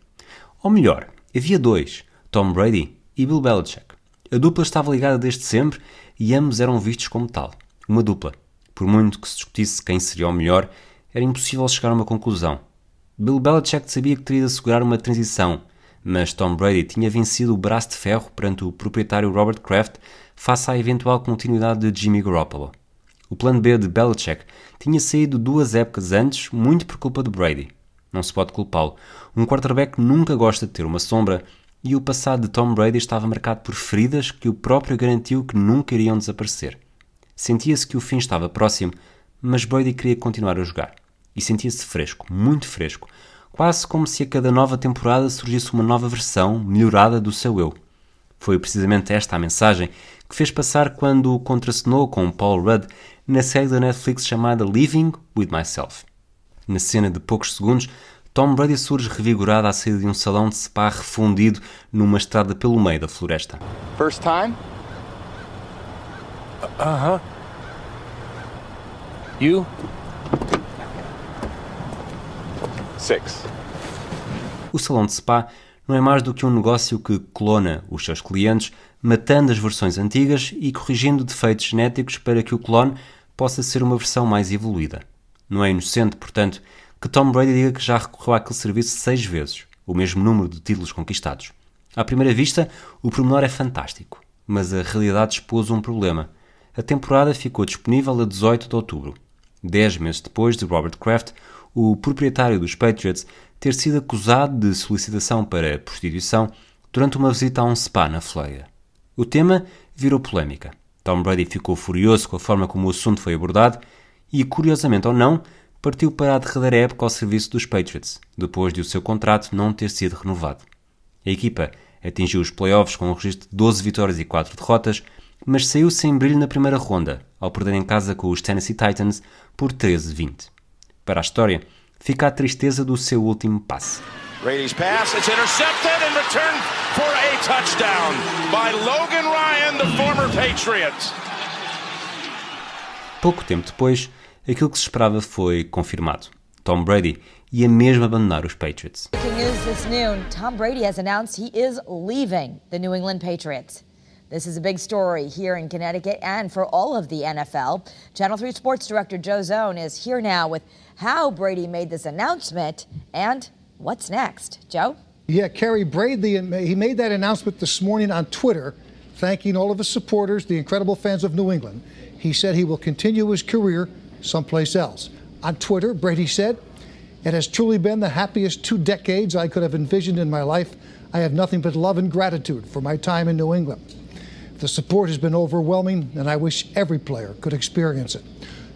Ou melhor, havia dois: Tom Brady e Bill Belichick. A dupla estava ligada desde sempre e ambos eram vistos como tal. Uma dupla. Por muito que se discutisse quem seria o melhor, era impossível chegar a uma conclusão. Bill Belichick sabia que teria de assegurar uma transição, mas Tom Brady tinha vencido o braço de ferro perante o proprietário Robert Kraft face à eventual continuidade de Jimmy Garoppolo. O plano B de Belichick tinha saído duas épocas antes, muito por culpa de Brady. Não se pode culpá-lo. Um quarterback nunca gosta de ter uma sombra e o passado de Tom Brady estava marcado por feridas que o próprio garantiu que nunca iriam desaparecer. Sentia-se que o fim estava próximo, mas Brady queria continuar a jogar. E sentia-se fresco, muito fresco, quase como se a cada nova temporada surgisse uma nova versão, melhorada do seu eu. Foi precisamente esta a mensagem que fez passar quando o contracenou com Paul Rudd na série da Netflix chamada Living with Myself. Na cena de poucos segundos, Tom Brady surge revigorado à saída de um salão de spa refundido numa estrada pelo meio da floresta. First time? Uh huh. You? Six. O salão de spa não é mais do que um negócio que clona os seus clientes, matando as versões antigas e corrigindo defeitos genéticos para que o clone possa ser uma versão mais evoluída. Não é inocente, portanto, que Tom Brady diga que já recorreu àquele serviço seis vezes, o mesmo número de títulos conquistados. À primeira vista, o pormenor é fantástico, mas a realidade expôs um problema. A temporada ficou disponível a 18 de outubro, dez meses depois de Robert Kraft, o proprietário dos Patriots, ter sido acusado de solicitação para prostituição durante uma visita a um spa na Flórida. O tema virou polémica. Tom Brady ficou furioso com a forma como o assunto foi abordado e, curiosamente ou não, partiu para a derradeira época ao serviço dos Patriots, depois de o seu contrato não ter sido renovado. A equipa atingiu os playoffs com um registro de 12 vitórias e 4 derrotas, mas saiu sem brilho na primeira ronda, ao perder em casa com os Tennessee Titans por 13-20. Para a história, fica a tristeza do seu último passe. Brady's pass, it's intercepted and returned for a touchdown by Logan Ryan, the former Patriot. Pouco tempo depois, aquilo que se esperava foi confirmado. Tom Brady ia mesmo abandonar os Patriots. Breaking news this noon, Tom Brady has announced he is leaving the New England Patriots. This is a big story here in Connecticut and for all of the NFL. Channel 3 Sports Director Joe Zone is here now with how Brady made this announcement and what's next. Joe? Yeah, Kerry Brady, he made that announcement this morning on Twitter, thanking all of his supporters, the incredible fans of New England. He said he will continue his career someplace else. On Twitter, Brady said, It has truly been the happiest two decades I could have envisioned in my life. I have nothing but love and gratitude for my time in New England. The support has been overwhelming, and I wish every player could experience it.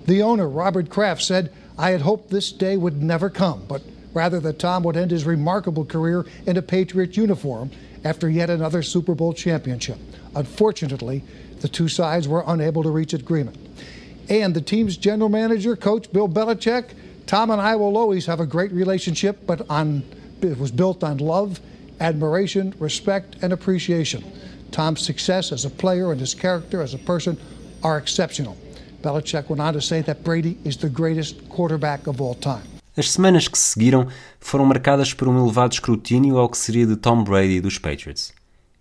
The owner, Robert Kraft, said, I had hoped this day would never come, but rather that Tom would end his remarkable career in a Patriot uniform after yet another Super Bowl championship. Unfortunately, the two sides were unable to reach agreement. And the team's general manager, coach Bill Belichick, Tom and I will always have a great relationship, but on it was built on love, admiration, respect, and appreciation. Tom's success as a player and his character as a person are exceptional. Belichick went on to say that Brady is the greatest quarterback of all time. As semanas que se seguiram foram marcadas por um elevado escrutínio ao que seria de Tom Brady dos Patriots.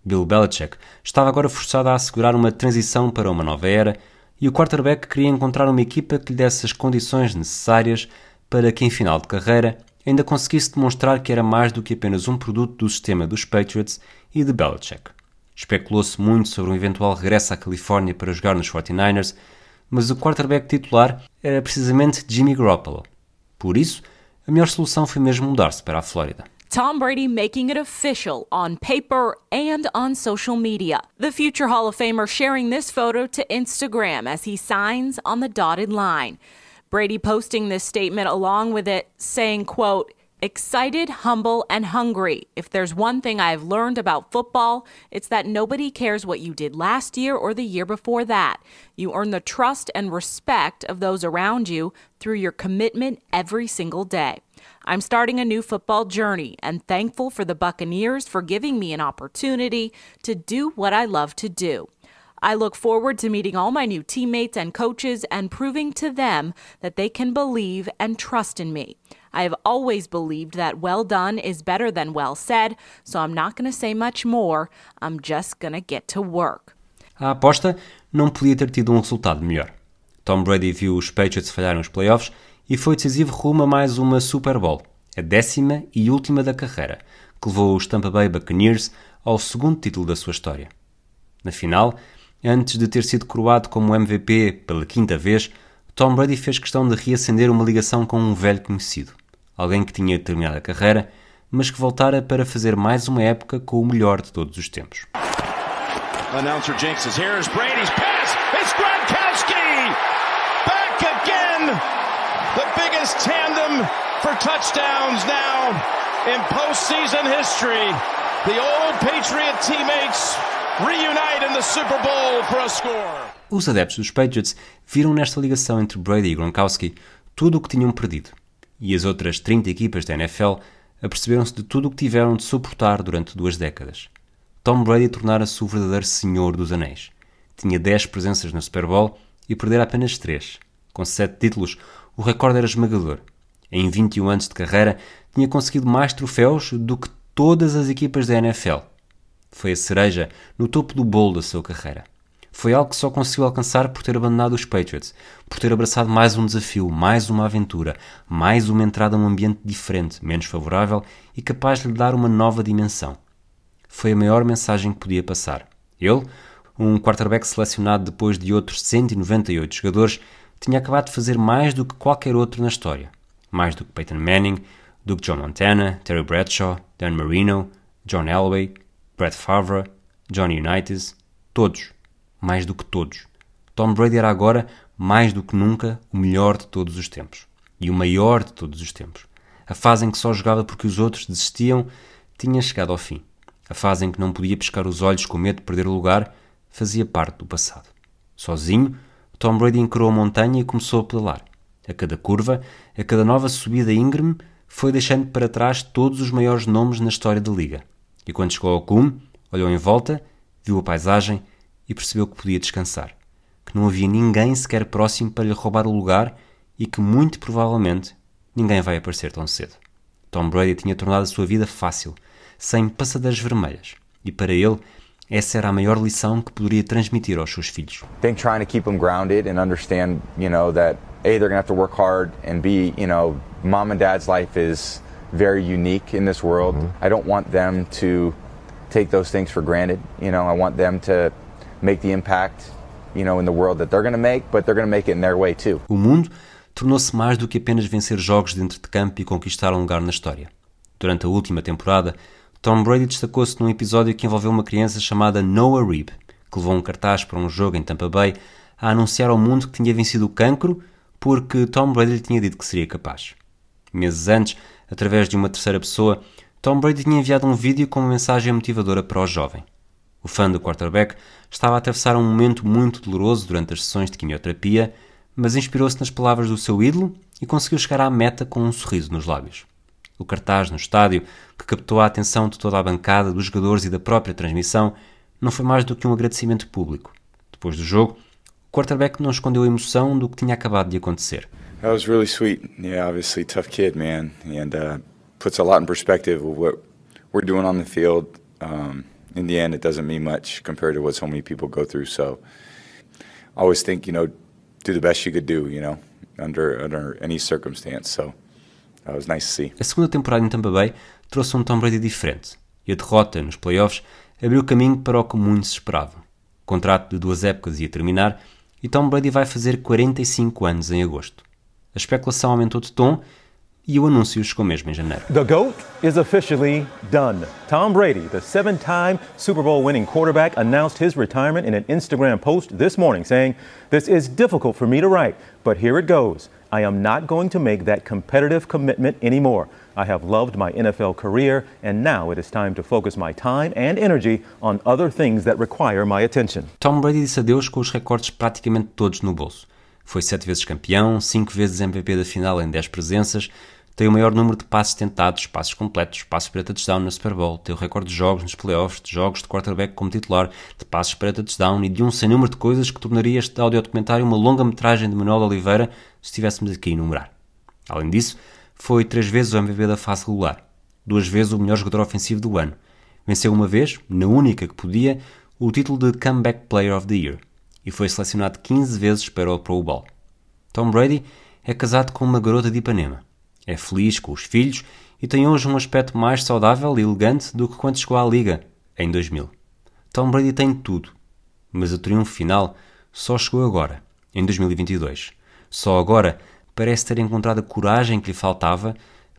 Bill Belichick estava agora forçado a assegurar uma transição para uma nova era e o quarterback queria encontrar uma equipa que lhe desse as condições necessárias para que, em final de carreira, ainda conseguisse demonstrar que era mais do que apenas um produto do sistema dos Patriots e de Belichick. Especulou-se muito sobre um eventual regresso à Califórnia para jogar nos 49ers, mas o quarterback titular era precisamente Jimmy Garoppolo. Por isso, a melhor solução foi mesmo mudar-se para a Flórida. Tom Brady making it official on paper and on social media. The future Hall of Famer sharing this photo to Instagram as he signs on the dotted line. Brady posting this statement along with it saying, quote, excited, humble, and hungry. If there's one thing I've learned about football, it's that nobody cares what you did last year or the year before that. You earn the trust and respect of those around you through your commitment every single day. I'm starting a new football journey and thankful for the Buccaneers for giving me an opportunity to do what I love to do. I look forward to meeting all my new teammates and coaches and proving to them that they can believe and trust in me. I have always believed that well done is better than well said, so I'm not going to say much more. I'm just going to get to work. A aposta não podia ter tido um resultado melhor. Tom Brady viu os Patriots falhar nos playoffs e foi decisivo rumo a mais uma Super Bowl, a décima e última da carreira, que levou os Tampa Bay Buccaneers ao segundo título da sua história. Na final, antes de ter sido coroado como MVP pela quinta vez, Tom Brady fez questão de reacender uma ligação com um velho conhecido, alguém que tinha terminado a carreira, mas que voltara para fazer mais uma época com o melhor de todos os tempos. Announcer Jinx is here. Is Brady's pass. It's Gronkowski. Back again. Biggest tandem for touchdowns now in postseason history. The old Patriot teammates reunite in the Super Bowl for a score. Os adeptos dos Patriots viram nesta ligação entre Brady e Gronkowski tudo o que tinham perdido, e as outras 30 equipas da NFL aperceberam-se de tudo o que tiveram de suportar durante duas décadas. Tom Brady tornara-se o verdadeiro senhor dos anéis. Tinha 10 presenças no Super Bowl e perdera apenas 3. Com sete títulos, o recorde era esmagador. Em 21 anos de carreira, tinha conseguido mais troféus do que todas as equipas da NFL. Foi a cereja no topo do bolo da sua carreira. Foi algo que só conseguiu alcançar por ter abandonado os Patriots, por ter abraçado mais um desafio, mais uma aventura, mais uma entrada a um ambiente diferente, menos favorável e capaz de lhe dar uma nova dimensão. Foi a maior mensagem que podia passar. Ele, um quarterback selecionado depois de outros 198 jogadores, tinha acabado de fazer mais do que qualquer outro na história. Mais do que Peyton Manning, do que John Montana, Terry Bradshaw, Dan Marino, John Elway, Brett Favre, Johnny Unitas, todos, mais do que todos. Tom Brady era agora, mais do que nunca, o melhor de todos os tempos. E o maior de todos os tempos. A fase em que só jogava porque os outros desistiam tinha chegado ao fim. A fase em que não podia pescar os olhos com medo de perder o lugar fazia parte do passado. Sozinho, Tom Brady encarou a montanha e começou a pedalar. A cada curva, a cada nova subida íngreme, foi deixando para trás todos os maiores nomes na história da liga. E quando chegou ao cume, olhou em volta, viu a paisagem e percebeu que podia descansar. Que não havia ninguém sequer próximo para lhe roubar o lugar e que, muito provavelmente, ninguém vai aparecer tão cedo. Tom Brady tinha tornado a sua vida fácil, sem passadeiras vermelhas. E para ele, essa era a maior lição que poderia transmitir aos seus filhos. I think trying to keep them grounded and understand, you know, that A, they're going to have to work hard, and B, you know, mom and dad's life is very unique in this world. I don't want them to take those things for granted. You know, I want them to make the impact, you know, in the world that they're going to make, but they're going to make it in their way too. O mundo tornou-se mais do que apenas vencer jogos dentro de campo e conquistar um lugar na história. Durante a última temporada, Tom Brady destacou-se num episódio que envolveu uma criança chamada Noah Reeb, que levou um cartaz para um jogo em Tampa Bay a anunciar ao mundo que tinha vencido o cancro porque Tom Brady lhe tinha dito que seria capaz. Meses antes, através de uma terceira pessoa, Tom Brady tinha enviado um vídeo com uma mensagem motivadora para o jovem. O fã do quarterback estava a atravessar um momento muito doloroso durante as sessões de quimioterapia, mas inspirou-se nas palavras do seu ídolo e conseguiu chegar à meta com um sorriso nos lábios. O cartaz no estádio, que captou a atenção de toda a bancada, dos jogadores e da própria transmissão, não foi mais do que um agradecimento público. Depois do jogo, quarterback não escondeu a emoção do que tinha acabado de acontecer. That was really sweet. Yeah, obviously tough kid, man, and uh, puts a lot in perspective of what we're doing on the field. Um, in the end, it doesn't mean much compared to what so many people go through. So, I always think, you know, do the best you could do, you know, under under any circumstance. So, that was nice to see. A segunda temporada em Tampa Bay trouxe um Tom Brady diferente e a derrota nos playoffs abriu caminho para o que muitos esperavam. O contrato de duas épocas ia terminar e Tom Brady vai fazer 45 anos em agosto. A especulação aumentou de tom e o anúncio chegou mesmo em janeiro. The GOAT is officially done. Tom Brady, the seven time Super Bowl winning quarterback, announced his retirement in an Instagram post this morning, saying, This is difficult for me to write, but here it goes. I am not going to make that competitive commitment anymore. I have loved my NFL career, and now it is time to focus my time and energy on other things that require my attention. Tom Brady disse adeus com os recordes praticamente todos no bolso. Foi sete vezes campeão, cinco vezes MVP da final em dez presenças, tem o maior número de passes tentados, passes completos, passes para touchdown na Super Bowl, tem o recorde de jogos nos playoffs, de jogos de quarterback como titular, de passes para touchdown e de um sem número de coisas que tornaria este audiodocumentário uma longa-metragem de Manuel Oliveira se estivéssemos aqui a enumerar. Além disso, foi três vezes o MVP da fase regular, duas vezes o melhor jogador ofensivo do ano. Venceu uma vez, na única que podia, o título de Comeback Player of the Year e foi selecionado 15 vezes para o Pro Bowl. Tom Brady é casado com uma garota de Ipanema. É feliz com os filhos e tem hoje um aspecto mais saudável e elegante do que quando chegou à Liga, em 2000. Tom Brady tem tudo, mas o triunfo final só chegou agora, em 2022. Só agora parece ter encontrado a coragem que lhe faltava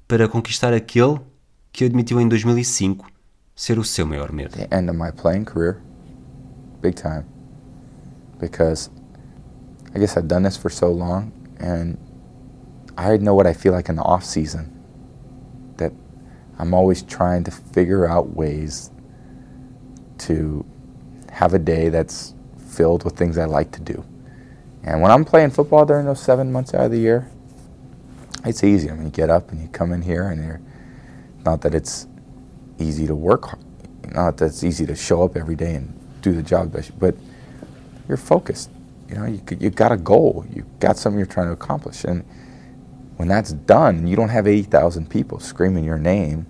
para conquistar aquele que admitiu em 2005 ser o seu maior medo. The end of my playing career, big time, because I guess I've done this for so long, and I know what I feel like in the off season. That I'm always trying to figure out ways to have a day that's filled with things I like to do. And when I'm playing football during those seven months out of the year, it's easy. I mean, you get up and you come in here, and you're not that it's easy to work, not that it's easy to show up every day and do the job, but you're focused. you know, you, you got a goal, you got something you're trying to accomplish. And when that's done, you don't have 80,000 people screaming your name.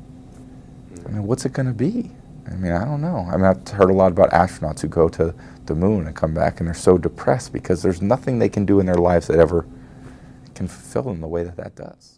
I mean, what's it going to be? I mean, I don't know. I mean, I've heard a lot about astronauts who go to the moon and come back and they're so depressed because there's nothing they can do in their lives that ever can fulfill them the way that that does.